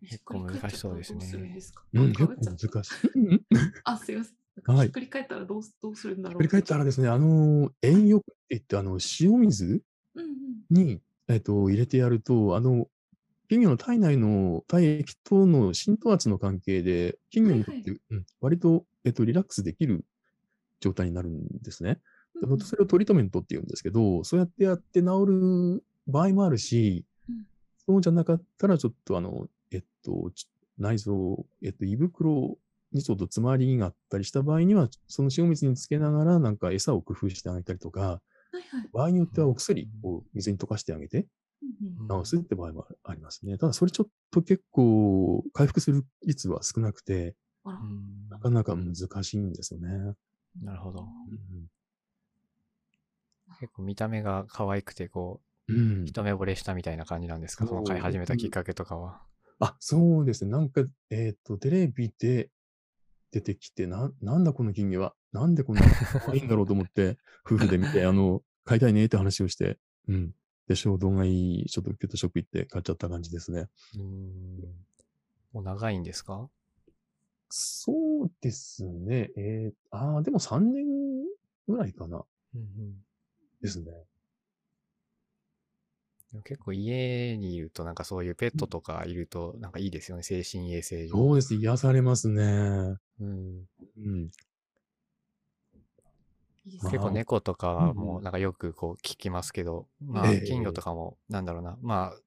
A: 結構難しそうですね
C: ひっくり返っちゃったらどうするんですか？
B: うん、結構難しい。
C: あ、すいません。
B: はい
C: ひっくり返ったらどうすどうするんだろう。
B: ひっくり返ったらですね、あの、塩浴って言って、あの、塩水
C: うんうん。
B: に、えっと、入れてやると、あの、金魚の体内の体液との浸透圧の関係で、金魚にとって、
C: はい
B: うん割と、えっと、リラックスできる状態になるんですね。で
C: うん
B: それをトリートメントって言うんですけど、そうやってやって治る場合もあるし、
C: うん
B: そうじゃなかったら、ちょっとあの、えっと、ち内臓、えっと、胃袋にちょっと詰まりがあったりした場合には、その塩水につけながら、なんか餌を工夫してあげたりとか、
C: はいはい。
B: 場合によってはお薬を水に溶かしてあげて治すって場合もありますね。ただ、それちょっと結構回復する率は少なくて、なかなか難しいんですよね。
A: なるほど。
B: うん
A: 結構見た目が可愛くて、こう、
B: うん。
A: 一目惚れしたみたいな感じなんですか？その飼い始めたきっかけとかは。
B: あ、そうですね。なんか、えっ、と、テレビで出てきて、な、なんだこの金魚は。なんでこんな可愛いんだろうと思って、夫婦で見て、あの、買いたいねって話をして、うん。で、衝動買い、ちょっとペットショップ行って買っちゃった感じですね。
A: うん。もう長いんですか？
B: そうですね。えー、ああ、でも3年ぐらいかな。
A: うんうん
B: ですね。
A: でも結構家にいるとなんかそういうペットとかいるとなんかいいですよね、精神衛生上。
B: そうです。癒されますね。
A: うん、
B: うん。
A: 結構猫とかもなんかよくこう聞きますけど、まあ
B: ええ。
A: 金魚とかもなんだろうな、まあ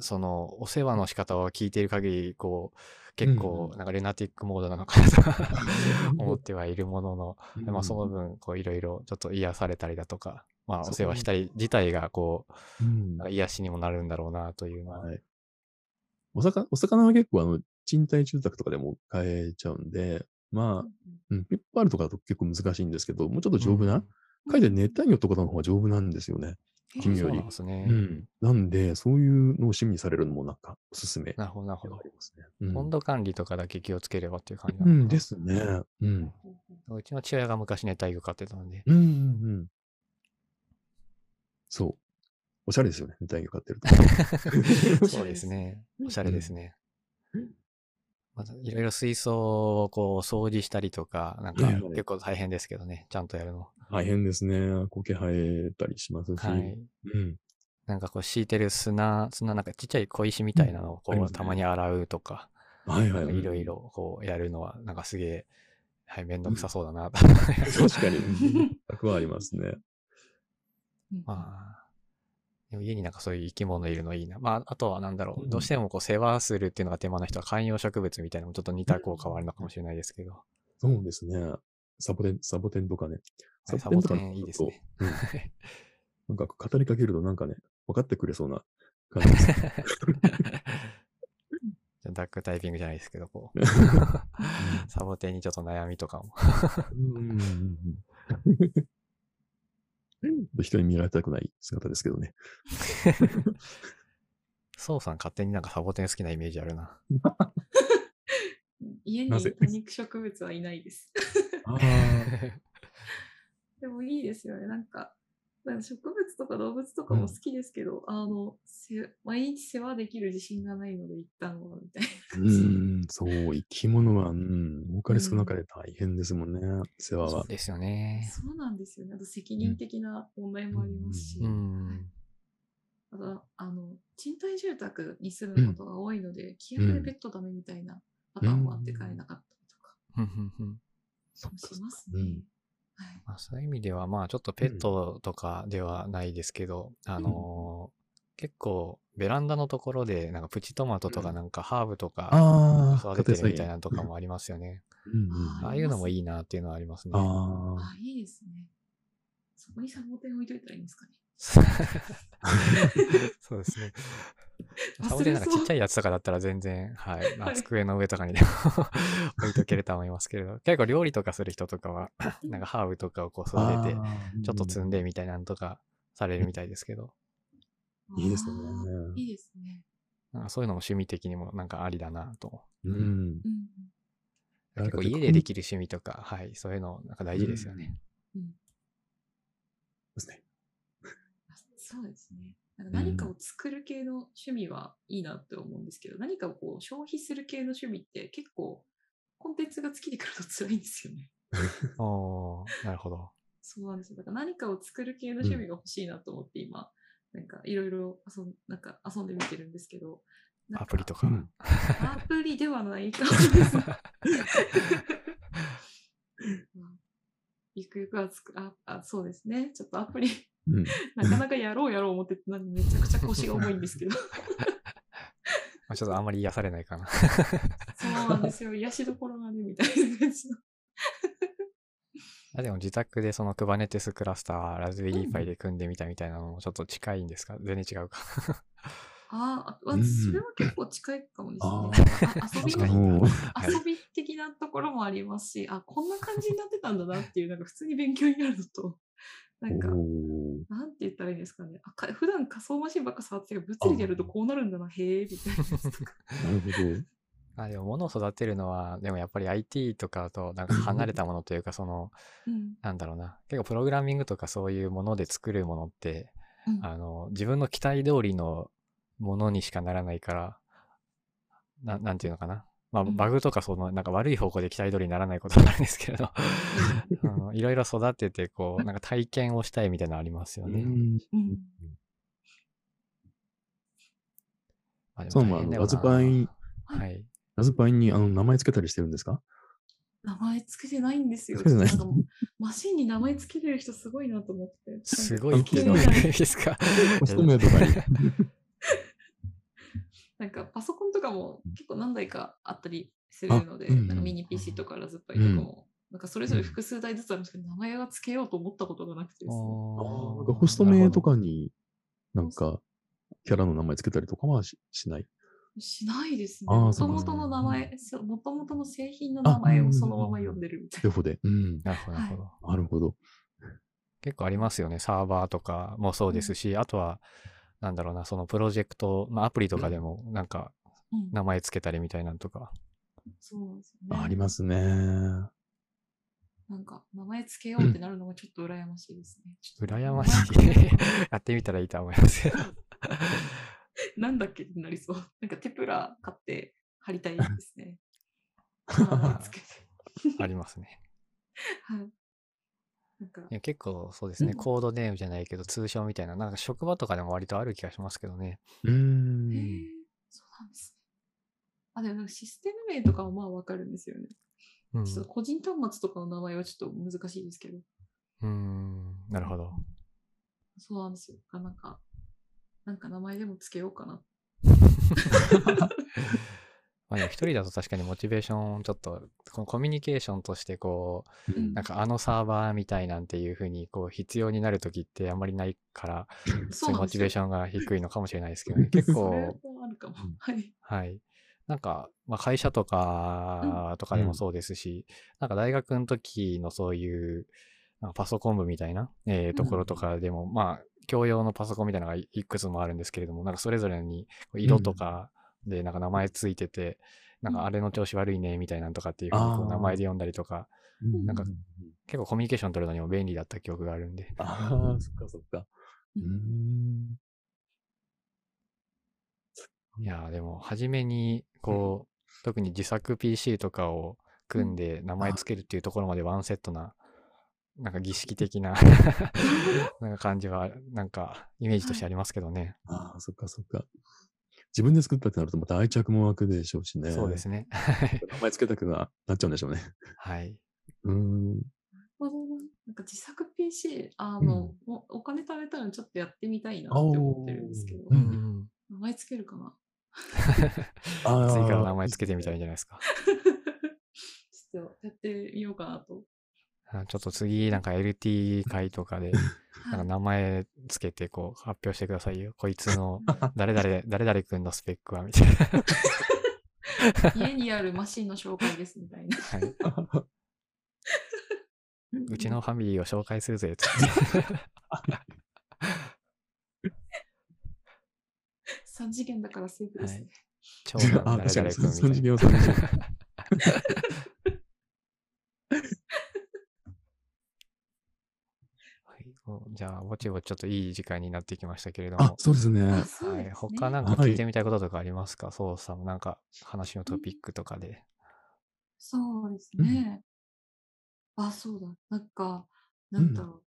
A: そのお世話の仕方を聞いている限りこう結構なんかレナティックモードなのかなと 思ってはいるものの、
B: うん
A: まあその分こういろいろちょっと癒されたりだとか、まあお世話したり自体がこう
B: うん
A: なんか癒しにもなるんだろうなというのは。
B: はい。お魚、お魚は結構あの、賃貸住宅とかでも買えちゃうんで、まあ、うん、ピッパールとかだと結構難しいんですけど、もうちょっと丈夫な、
A: うん
B: 書いて熱帯魚とかの方が丈夫なんですよね。金魚より
A: そうなんですね。
B: うん。なんで、そういうのを趣味にされるのもなんかおすすめで
A: なるほど、なるほど
B: はあ。りますね。うん
A: 温度管理とかだけ気をつければっていう感じなのかな。
B: うんですね。うん。
A: うちの父親が昔熱帯魚飼ってたので。
B: うんうんうん。そう。おしゃれですよね。熱帯魚飼ってると。
A: そうですね。おしゃれですね
C: うん。
A: またいろいろ水槽をこう掃除したりとか、なんか結構大変ですけどね、ちゃんとやるの。
B: 大変ですね。苔生えたりしますし。
A: はい。
B: うん。
A: なんかこう敷いてる砂、砂なんかちっちゃい小石みたいなのをこうたまに洗うとか、
B: はいはい。
A: いろいろこうやるのはなんかすげえ、はい、めんどくさそうだなと。
B: 確かに。楽はありますね。
A: まあ、でも家になんかそういう生き物いるのいいな。まあ、あとはなんだろう、
B: うん
A: どうしてもこう世話するっていうのが手間な人は観葉植物みたいなのもちょっと似た効果はあるのかもしれないですけど。
B: そうですね。サボテン、サボテンとかね。
A: はい
B: サボテンとか
A: いいですね。
B: うんなんか語りかけるとなんかね、分かってくれそうな感じです。
A: ダックタイピングじゃないですけど、こう。サボテンにちょっと悩みとかも。
B: 人に見られたくない姿ですけどね。
A: ソウさん勝手になんかサボテン好きなイメージあるな。
C: 家に多肉植物はいないです。でもいいですよね。なんか、なんか植物とか動物とかも好きですけど、あの、せ毎日世話できる自信がないので、一旦は、みたいな
B: う
C: 感じ。
B: ん、そう、生き物は、うん、多かれ少なかれ大変ですもんね、世話は。
A: そうですよね。
C: そうなんですよね。あと責任的な問題もありますし、
A: うん。
C: あと、あの、賃貸住宅に住むことが多いので、気軽でペットダメみたいなパターンもあって飼えなかったりとか
A: ふんふんふん
B: そっか
C: しますね。
A: まあ、そういう意味では、まあちょっとペットとかではないですけど、あのー結構ベランダのところでなんかプチトマトとか
B: うん
A: なんかハーブとか
B: ああ、
A: 育ててるみたいなのとかもありますよね。
B: うんうん
C: あ
A: ああいうのもいいなっていうのはありますね。
B: あ
C: あ、いいですね。そこにサボテン置いといたらいいんですかね。
A: そうですね。サボテンなんかちっちゃいやつとかだったら全然、はい。まあ
C: はい
A: 机の上とかにでも 置いとけると思いますけれど、結構料理とかする人とかは、なんかハーブとかをこう育
B: あ
A: てて、
B: ー
A: ちょっと積んでみたいなのとかされるみたいですけど、
B: いいですね
C: いいですね。
A: そういうのも趣味的にもなんかありだなと。
B: うん。
C: うん。
A: 結構家でできる趣味とか、はい、そういうのなんか大事ですよね。
C: うん。
B: ですね。
C: あそうですね。なんか何かを作る系の趣味はいいなって思うんですけど、何かをこう消費する系の趣味って結構コンテンツが尽きてくると辛いんですよね。
A: おーなるほど。
C: そうなんですよ。だから何かを作る系の趣味が欲しいなと思って今、なんかいろいろ遊んなんか遊んでみてるんですけど、
A: アプリとか。
B: うん
C: アプリではないかもです。うんゆくゆくはつくああ、そうですね。ちょっとアプリ、
B: うん
C: なかなかやろうやろう思ってて、なんめちゃくちゃ腰が重いんですけど。
A: まあちょっとあんまり癒されないかな。
C: そうなんですよ。癒しどころがね、みたいな感じの。
A: あでも自宅でその Kubernetes クラスター、ラズベリーパイで組んでみたみたいなのもちょっと近いんですか？全然違うか。
C: ああ、
B: うん
C: それは結構近いかもです
B: あ
C: ね。あ遊び？遊び的なところもありますし、あ、こんな感じになってたんだなっていう、なんか普通に勉強になるのと、なんか、なんて言ったらいいんですかね。あか普段仮想マシンばっか触ってるけど、物理でやるとこうなるんだな、へえ、みたいなやつとか。
B: なるほど。
A: あでも物を育てるのは、でもやっぱり IT とかとなんか離れたものというか、その、
C: うん
A: なんだろうな。結構プログラミングとかそういうもので作るものって、
C: うん
A: あの、自分の期待通りのものにしかならないから、ななんていうのかな。まあ、
C: うん
A: バグとかその、なんか悪い方向で期待通りにならないこともあるんですけれど、あのいろいろ育てて、こう、なんか体験をしたいみたいなのありますよね。
B: うんそう
A: な
B: ラズパイ
A: はい。
B: ラズパイにあの名前つけたりしてるんですか？
C: 名前つけてないんですよ。
B: つけてな
C: マシンに名前つけれる人すごいなと思って。
A: すごいいいですか？
B: コスト名とかに。
C: なんかパソコンとかも結構何台かあったりするので、
B: あうんうん
C: なんかミニ PC とかラズパイとかも、なんかそれぞれ複数台ずつあるんですけど、名前はつけようと思ったことがなくてですね。
B: あ
A: あ
B: ーなんかホスト名とかに、なんか、キャラの名前つけたりとかはししない？
C: しないですね。もともとの名前、もともとの製品の名前をそのまま呼んでるみたい
B: デフォで。うん。
A: なるほど、なるほど。
B: なるほど。
A: 結構ありますよね。サーバーとかもそうですし、あとは、なんだろうな、そのプロジェクト、まあ、アプリとかでも、なんか、名前つけたりみたいなのとか。
C: そうですよね。
B: ありますね。
C: なんか、名前つけようってなるのがちょっと羨ましいですね。ちょっと
A: 羨ましい。やってみたらいいと思いますよ。
C: なんだっけってなりそう。なんかテプラ買って貼りたいですね。名前つけて。
A: ありますね。
C: はい。なんか
A: い、や結構そうですね、
C: うん
A: コードネームじゃないけど、通称みたいな、なんか職場とかでも割とある気がしますけどね。
B: うー
C: へ
B: ん。
C: え、そうなんですね。あ、でもなんかシステム名とかはまあわかるんですよね。
A: うん。
C: ちょっと個人端末とかの名前はちょっと難しいですけど。
A: うーん、なるほど。
C: そうなんですよ。なんか、なんか名前でもつけようかな。
A: まあでも一人だと確かにモチベーションちょっと、このコミュニケーションとしてこう、
C: うん
A: なんかあのサーバーみたいなんていう風にこう必要になるときってあんまりないから、そういうモチベーシ
C: ョン
A: が低いのかもしれないですけどね。結構、
C: あるかも
B: うん。
C: はい。
A: はい。なんか、まあ、会社とかとかでもそうですし、なんか大学の時のそういう、パソコン部みたいな、えーところとかでも、まあ、共用のパソコンみたいなのがいいくつもあるんですけれども、なんかそれぞれに色とかでなんか名前ついてて、なんかあれの調子悪いねみたいなのとかっていうふうにこう
B: あー
A: 名前で呼んだりとか、なんか
B: う
A: 結構コミュニケーション取るのにも便利だった記憶があるんで。
B: ああ、そっかそっか。うーん。
A: いやーでも、初めに、こう、特に自作 PC とかを組んで名前つけるっていうところまでワンセットな、なんか儀式的な なんか感じは、なんかイメージとしてありますけどね。
B: ああ、そっかそっか。自分で作ったってなるとまた愛着も湧くでしょうしね。
A: そうですね。
B: 名前つけたくななっちゃうんでしょうね。
A: はい。
B: うーん。
C: なるほどななんか自作 PC、あの、おお金貯めたらちょっとやってみたいなって思ってるんですけど、
B: う
A: うんん。
C: 名前つけるかな？
A: 次から名前つけてみたらいいんじゃないですか。
C: ちょっとやってみようかなと。
A: あちょっと次、なんか LT 会とかで、なんか名前つけてこう発表してくださいよ。こいつの 誰々、誰々くんのスペックは、みたいな。
C: 家にあるマシンの紹介ですみたいな。
A: はい。うちのファミリーを紹介するぜ、つって。
C: 3次元だからセーフですね。
A: 長男
B: あ、
A: 誰々くんみたいな。
B: 三次元は三次元。
A: はいおじゃあ、ぼちぼちちょっといい時間になってきましたけれど
B: あ
A: も、。
B: そうですね。
C: あそう
A: はい、
C: ですね
A: 他なんか
B: はい
A: 聞いてみたいこととかありますか、そうさん、なんか話のトピックとかで。
C: そうですね。あ、そうだ。なんか、なんだろ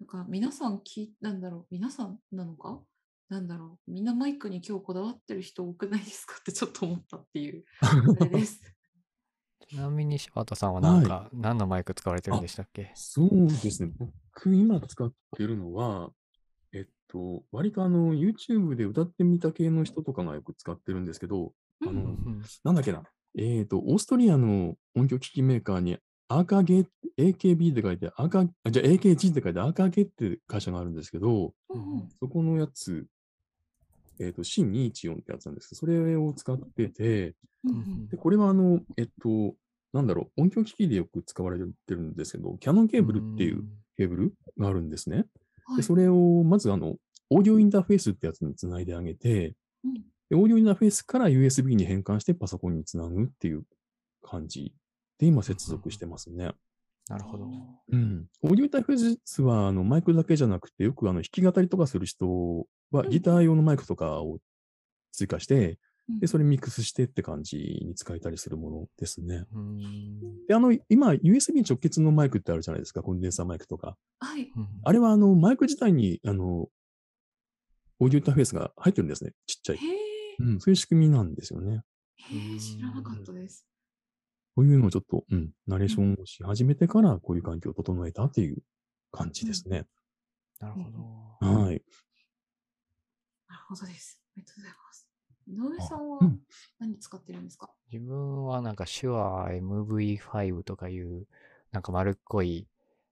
C: う。なんか皆さん聞いなんだろう。皆さんなのか？なんだろう、みんなマイクに今日こだわってる人多くないですか？ってちょっと思ったっていう、あれです。
A: ちなみに柴田さんはなんか、何のマイク使われてるんでしたっけ？
B: そうですね。僕、今使ってるのは、えっと、割とあの、YouTube で歌ってみた系の人とかがよく使ってるんですけど、あの、
A: うん
B: なんだっけな。えっと、オーストリアの音響機器メーカーに、アーカゲ、AKB って書いて、アーカ、あじゃあ AKG って書いて、アーカゲって会社があるんですけど、
C: うんうん。
B: そこのやつ、えっと、C214 ってやつなんです。けど、それを使ってて、
C: うんうん。
B: で、これはあの、えっと、なんだろう、音響機器でよく使われてるんですけど、キャノンケーブルっていうケーブル？があるんですね。
C: はい
B: で、それをまずあの、オーディオインターフェースってやつにつないであげて、
C: うん
B: でオーディオインターフェースから USB に変換してパソコンにつなぐっていう感じで今接続してますね。
A: なるほど。
B: うん。オーディオインターフェースはあのマイクだけじゃなくて、よくあの弾き語りとかする人は
C: うん
B: ギター用のマイクとかを追加して、
C: うん
B: で、それミックスしてって感じに使えたりするものですね。
A: うーん
B: で、あの、今、USB 直結のマイクってあるじゃないですか、コンデンサーマイクとか。
C: はい。
A: うん
B: あれは、あの、マイク自体に、あの、オーディオインターフェースが入ってるんですね。ちっちゃい。うん、そういう仕組みなんですよね。
C: へえ、知らなかったです。
B: こういうのをちょっと、うん、ナレーションをし始めてから、こういう環境を整えたっていう感じですね。
A: なるほど。
B: はい。
C: なるほどです。ありがとうございます。井上さんは
B: うん
C: 何使ってるんですか、
A: 自分はなんか手話 MV5 とかいう、なんか丸っこい、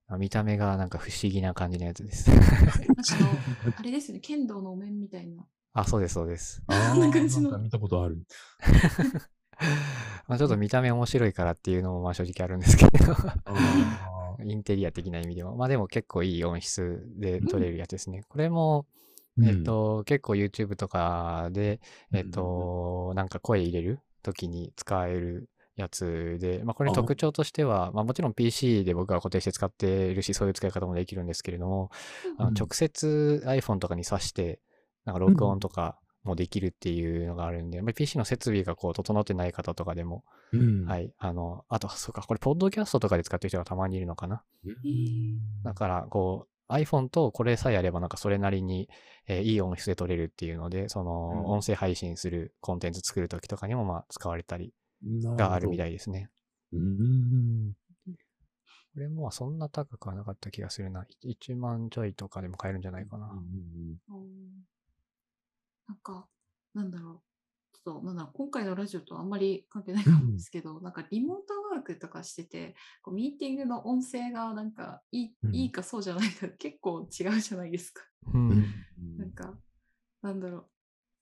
A: あ見た目がなんか不思議な感じのやつです。
C: あれですよね、剣道のお面みたいな。
A: あ、そうです、そうです。
B: あ
C: こんな感じの
B: なんか見たことある。
A: まあちょっと見た目面白いからっていうのもまあ正直あるんですけど、
B: あ
A: インテリア的な意味でも。まあでも結構いい音質で撮れるやつですね。これも、
B: ー
A: えっ、、と、結構 YouTube とかで、えっ、と、なんか声入れる時に使えるやつで、まあこれ
B: あ
A: 特徴としては、まあもちろん PC で僕は固定して使っているし、そういう使い方もできるんですけれども、あの
B: うん
A: 直接 iPhone とかに挿して、なんか録音とかもできるっていうのがあるんで、まあ PC の設備がこう整ってない方とかでも、
B: うん。。
A: はいい、あの、あと、そうか、これ、ポッドキャストとかで使ってる人がたまにいるのかな。だから、こう、iPhone とこれさえあれば、なんかそれなりに、えーいい音質で撮れるっていうので、その、
B: うん
A: 音声配信するコンテンツ作るときとかにも、まあ、使われたり
B: ら
A: があるみた
B: い。
A: いですね。
B: うん。
A: これも、そんな高くはなかった気がするな。1万ちょいとかでも買えるんじゃないかな。
C: うんなんか、なんだろう。ちょっと、なんだろう、今回のラジオとあんまり関係ないかもですけど、なんかリモートワークとかしてて、こうミーティングの音声がなんかいい,、
B: うん
C: いいかそうじゃないか 結構違うじゃないですか。
A: うん。
C: なんか、なんだろ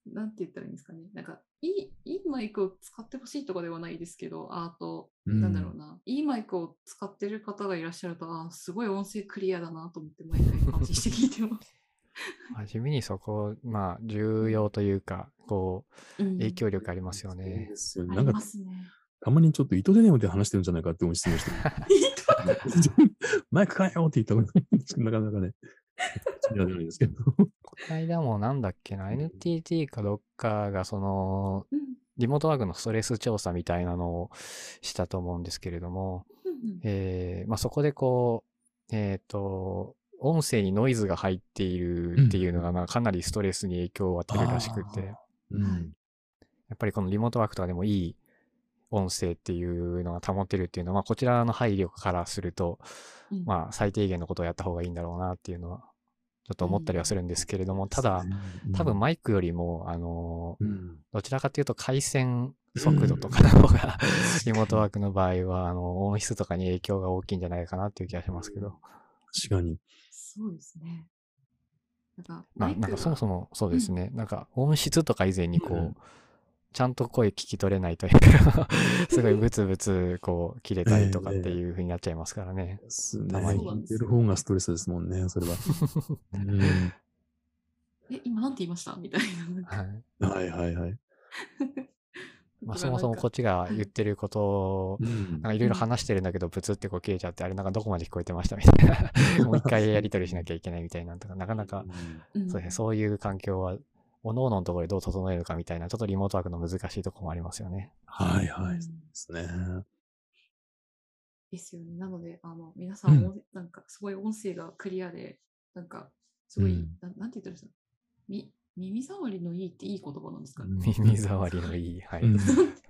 C: う、なんて言ったらいいんですかね。なんか、いい、いいマイクを使ってほしいとかではないですけど、あと、なんだろうな、いいマイクを使ってる方がいらっしゃると、あすごい音声クリアだなと思って毎回感心して聞いてます。
A: まあ地味にそこ、まあ、重要というか、こう、
C: うん
A: 影響力ありますよ
B: そう
A: ね
B: で。すよね。
C: あり
B: なんか
C: ま、すね。
B: たまにちょっと意図でねで話してるんじゃないかって思い質問してる。マイク変えようって言ったことないんですけど、なかなかね。違うじゃないですけど。
A: この間もなんだっけな、NTT かどっかがその、
C: うん
A: リモートワークのストレス調査みたいなのをしたと思うんですけれども、
C: うんうん
A: えーまあ、そこでこう、えっ、と、音声にノイズが入っているっていうのが、まあ、かなりストレスに影響を与えるらしくて、
B: うん。
A: やっぱりこのリモートワークとかでもいい音声っていうのが保てるっていうのは、まあ、こちらの配慮からすると、
C: うん。
A: まあ、最低限のことをやった方がいいんだろうなっていうのは、ちょっと思ったりはするんですけれども、ただ、多分マイクよりも、あの、
B: うん、
A: どちらかというと回線速度とかの方が、リモートワークの場合は、あの、音質とかに影響が大きいんじゃないかなっていう気がしますけど。
B: 確かに。
C: そうですね。なんか、
A: まあ、なんかそもそ
C: も、
A: もそうですね。なんか音質とか以前にこう、
B: うん
A: ちゃんと声聞き取れないというか、すごいブツブツこう切れたりとかっていう風になっちゃいますからね。
B: ですね。
A: たまに
B: 聞いてる方がストレスですもんね、それは。うん
C: え、今なんて言いました？みたいな。
A: はい。
B: はいはいはい。
A: まあ、そもそもこっちが言ってることを、
B: うん
A: なんかいろいろ話してるんだけど、ブツってこう切れちゃって、あれなんかどこまで聞こえてましたみたいな。もう一回やり取りしなきゃいけないみたいなのとか、なかなか、
C: うん
A: そうですね、そういう環境は、各々のところでどう整えるかみたいな、ちょっとリモートワークの難しいところもありますよね。
B: はいはい。ですね。
C: ですよね。なので、あの、皆さんも、
B: う
C: なんか、すごい音声がクリアで、なんか、すごい、
B: うん
C: なんなんて言ったらいいんですか？み耳障りのいいっていい言葉なんですかね？
A: 耳障りのいい。はい。
B: うん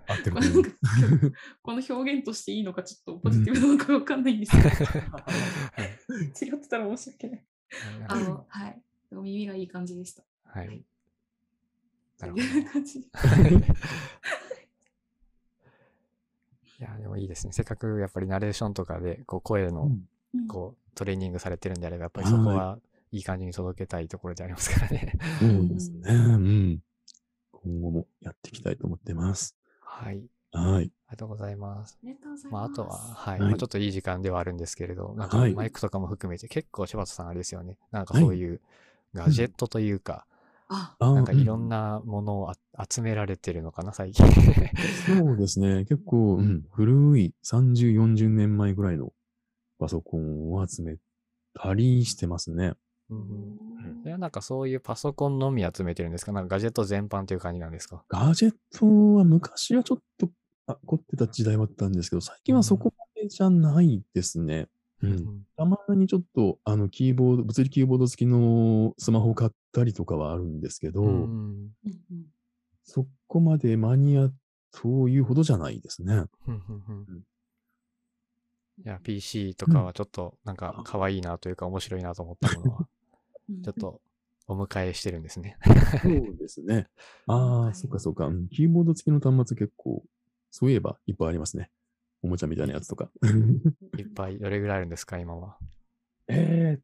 B: 合って
C: これなんか この表現としていいのかちょっとポジティブなのかわかんないんですけど、
A: はい
C: 違ってたら申し訳ない。あの、はい。でも耳がいい感じでした。
A: はい。なるほど
C: という感じ。
A: いや、でもいいですね。せっかくやっぱりナレーションとかで、こう声の、
C: うん
A: こう、トレーニングされてるんであれば、やっぱりそこはいい感じに届けたいところでありますからね。
B: そうですね。うん。今後もやっていきたいと思ってます。
A: はい。
B: はい。
A: ありがとうございます。
C: ありがとうございます。
A: まあ、あとは、はい。
B: はい
A: まあちょっといい時間ではあるんですけれど、なんか
B: はい
A: マイクとかも含めて結構柴田さんあれですよね。なんか
B: はい
A: そういうガジェットというか、
C: あ、
B: あ
A: なんかいろん
B: な。
A: なものをあ集められてるのかな、最近。
B: そうですね。結構、うん、古い30、40年前ぐらいのパソコンを集めたりしてますね。
A: うんそれはなんかそういうパソコンのみ集めてるんですか？なんかガジェット全般という感じなんですか？
B: ガジェットは昔はちょっとあ凝ってた時代はあったんですけど、最近はそこまでじゃないですね。うん。たまにちょっと、あの、キーボード、物理キーボード付きのスマホ買ったりとかはあるんですけど、
A: うんうん。
C: うんうん
B: そこまでマニアというほどじゃないですね。
A: ふんふんふん。
B: うん。
A: いや、PC とかはちょっとなんか可愛いなというか面白いなと思ったものは、
C: うん
A: ちょっとお迎えしてるんですね。
B: そうですね。ああ、
C: はい
B: そっかそっか。うんキーボード付きの端末結構、そういえばいっぱいありますね。おもちゃみたいなやつとか。
A: いっぱい、どれぐらいあるんですか、今は？
B: えーっ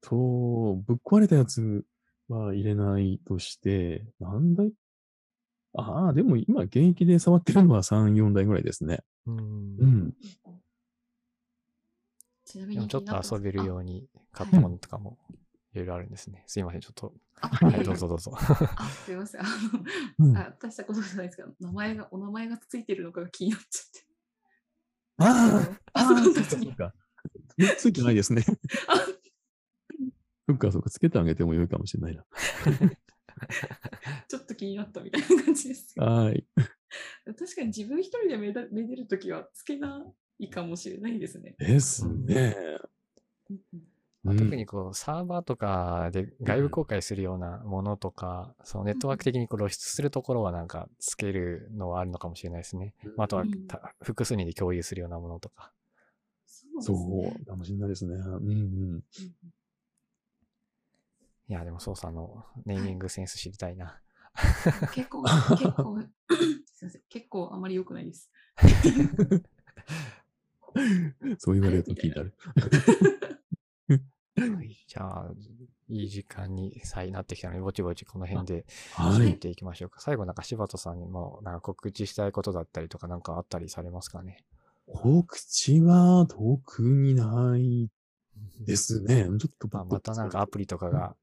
B: と、ぶっ壊れたやつは入れないとして、何台？ああ、でも今現役で触ってるのは3、4台ぐらいですね。
A: うん
B: うん。
C: ちなみに
A: ちょっと遊べるよ
C: う
A: うに買ったものとかもいろいろあるんですね。すいません、ちょっと。
C: あ、
A: はい、どうぞどうぞ。
C: あ、すいません。あ
B: うん
C: の、あ大したことじゃないですけど、名前が、お名前がついてるのかが気になっちゃって。
B: ああ、
C: あ、そ
B: ああ、
C: う
B: そっかそっか。ついてないですね。
C: あ
B: そっかそっか、つけてあげてもよいかもしれないな。
C: ちょっと気になったみたいな感じです。
B: はい。
C: 確かに自分一人でめだめでるときはつけないかもしれないですね。
B: ですね。
C: うんうん
A: まあ
B: うん
A: 特にこう、サーバーとかで外部公開するようなものとか、そのネットワーク的にこう露出するところはなんかつけるのはあるのかもしれないですね。まあ、あとは複数人で共有するようなものとか。
C: そうね
B: うかもしれないですね。うんうん。
C: うん
A: いや、でも、そうさんのネーミングセンス知りたいな。
C: 結構、結構、すいません、結構あまり良くないです。
B: そう言われると気になる。
A: はいじゃあ、いい時間にさえなってきたので、ぼちぼちこの辺で
B: はい。
A: 聞いていきましょうか。最後、なんか柴田さんにも、なんか告知したいことだったりとか、なんかあったりされますかね？
B: 告知は特にないですね。ちょっと
A: まあ、またなんかアプリとかが、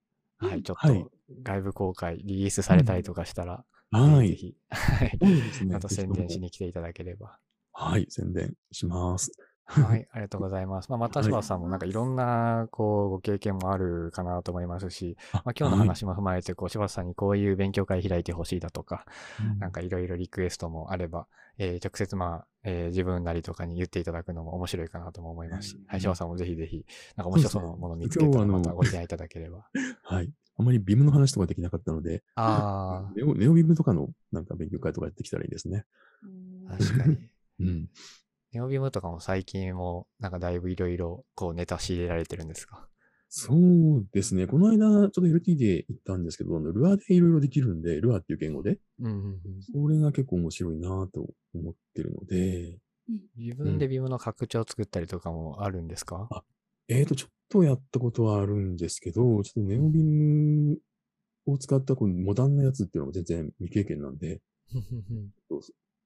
C: うん
A: はい、ちょっ
B: はい
A: と外部公開、リリースされたりとかしたら、
B: はい。
A: ぜひ、はいまた宣伝しに来ていただければ。
B: はい、宣伝します。
A: はい、ありがとうございます。まあ、また
B: はい
A: 柴田さんもなんかいろんな、こう、ご経験もあるかなと思いますし、
B: あ
A: まあ、今日の話も踏まえて、こう、柴田さんにこういう勉強会開いてほしいだとか、
B: はい
A: なんかいろいろリクエストもあれば、えー直接まあ、えー自分なりとかに言っていただくのも面白いかなとも思いますし
B: うん、
A: はい、柴田さんもぜひぜひ、なんか面白そうなものを見つけたらまたご提案いただければ。
B: はい。あまりビムの話とかできなかったので、
A: あ
B: ネオネオビムとかのなんか勉強会とかやってきたらいいですね。
A: 確かに。
B: うん。
A: ネオビムとかも最近も、なんかだいぶいろいろ、こう、ネタ仕入れられてるんですか？
B: そうですね。この間、ちょっと LT で行ったんですけど、ルアーでいろいろできるんで、ルアーっていう言語で、
A: うんうんうん。
B: それが結構面白いなと思ってるので、
A: 自分でビムの拡張作ったりとかもあるんですか、
B: あえーと、ちょっとやったことはあるんですけど、ちょっとネオビムを使ったこのモダンなやつっていうのも全然未経験なんで、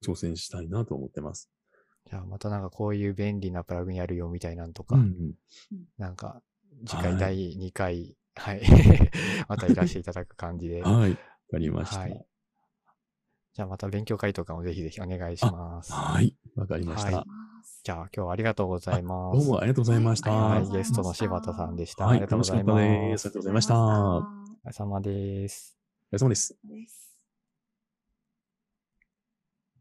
B: 挑戦したいなと思ってます。
A: じゃあまたなんかこういう便利なプラグインあるよみたいなんとか、
B: うんうん
A: なんか次
B: はい
A: 回第2回、はい、またいらしていただく感じで。
B: はい。わかりました。
A: は
B: はいい。
A: じゃあまた勉強会とかもぜひぜひお願いします。
B: わかりました。
A: はいじゃあ今日はありがとうございます。
B: どうもありがとうございました。
A: はい、ゲストの柴田さんでした。
B: はい
A: ありがとうございます。
B: ありがとうございました
A: お疲れ様です。
B: お疲れ様。
C: です。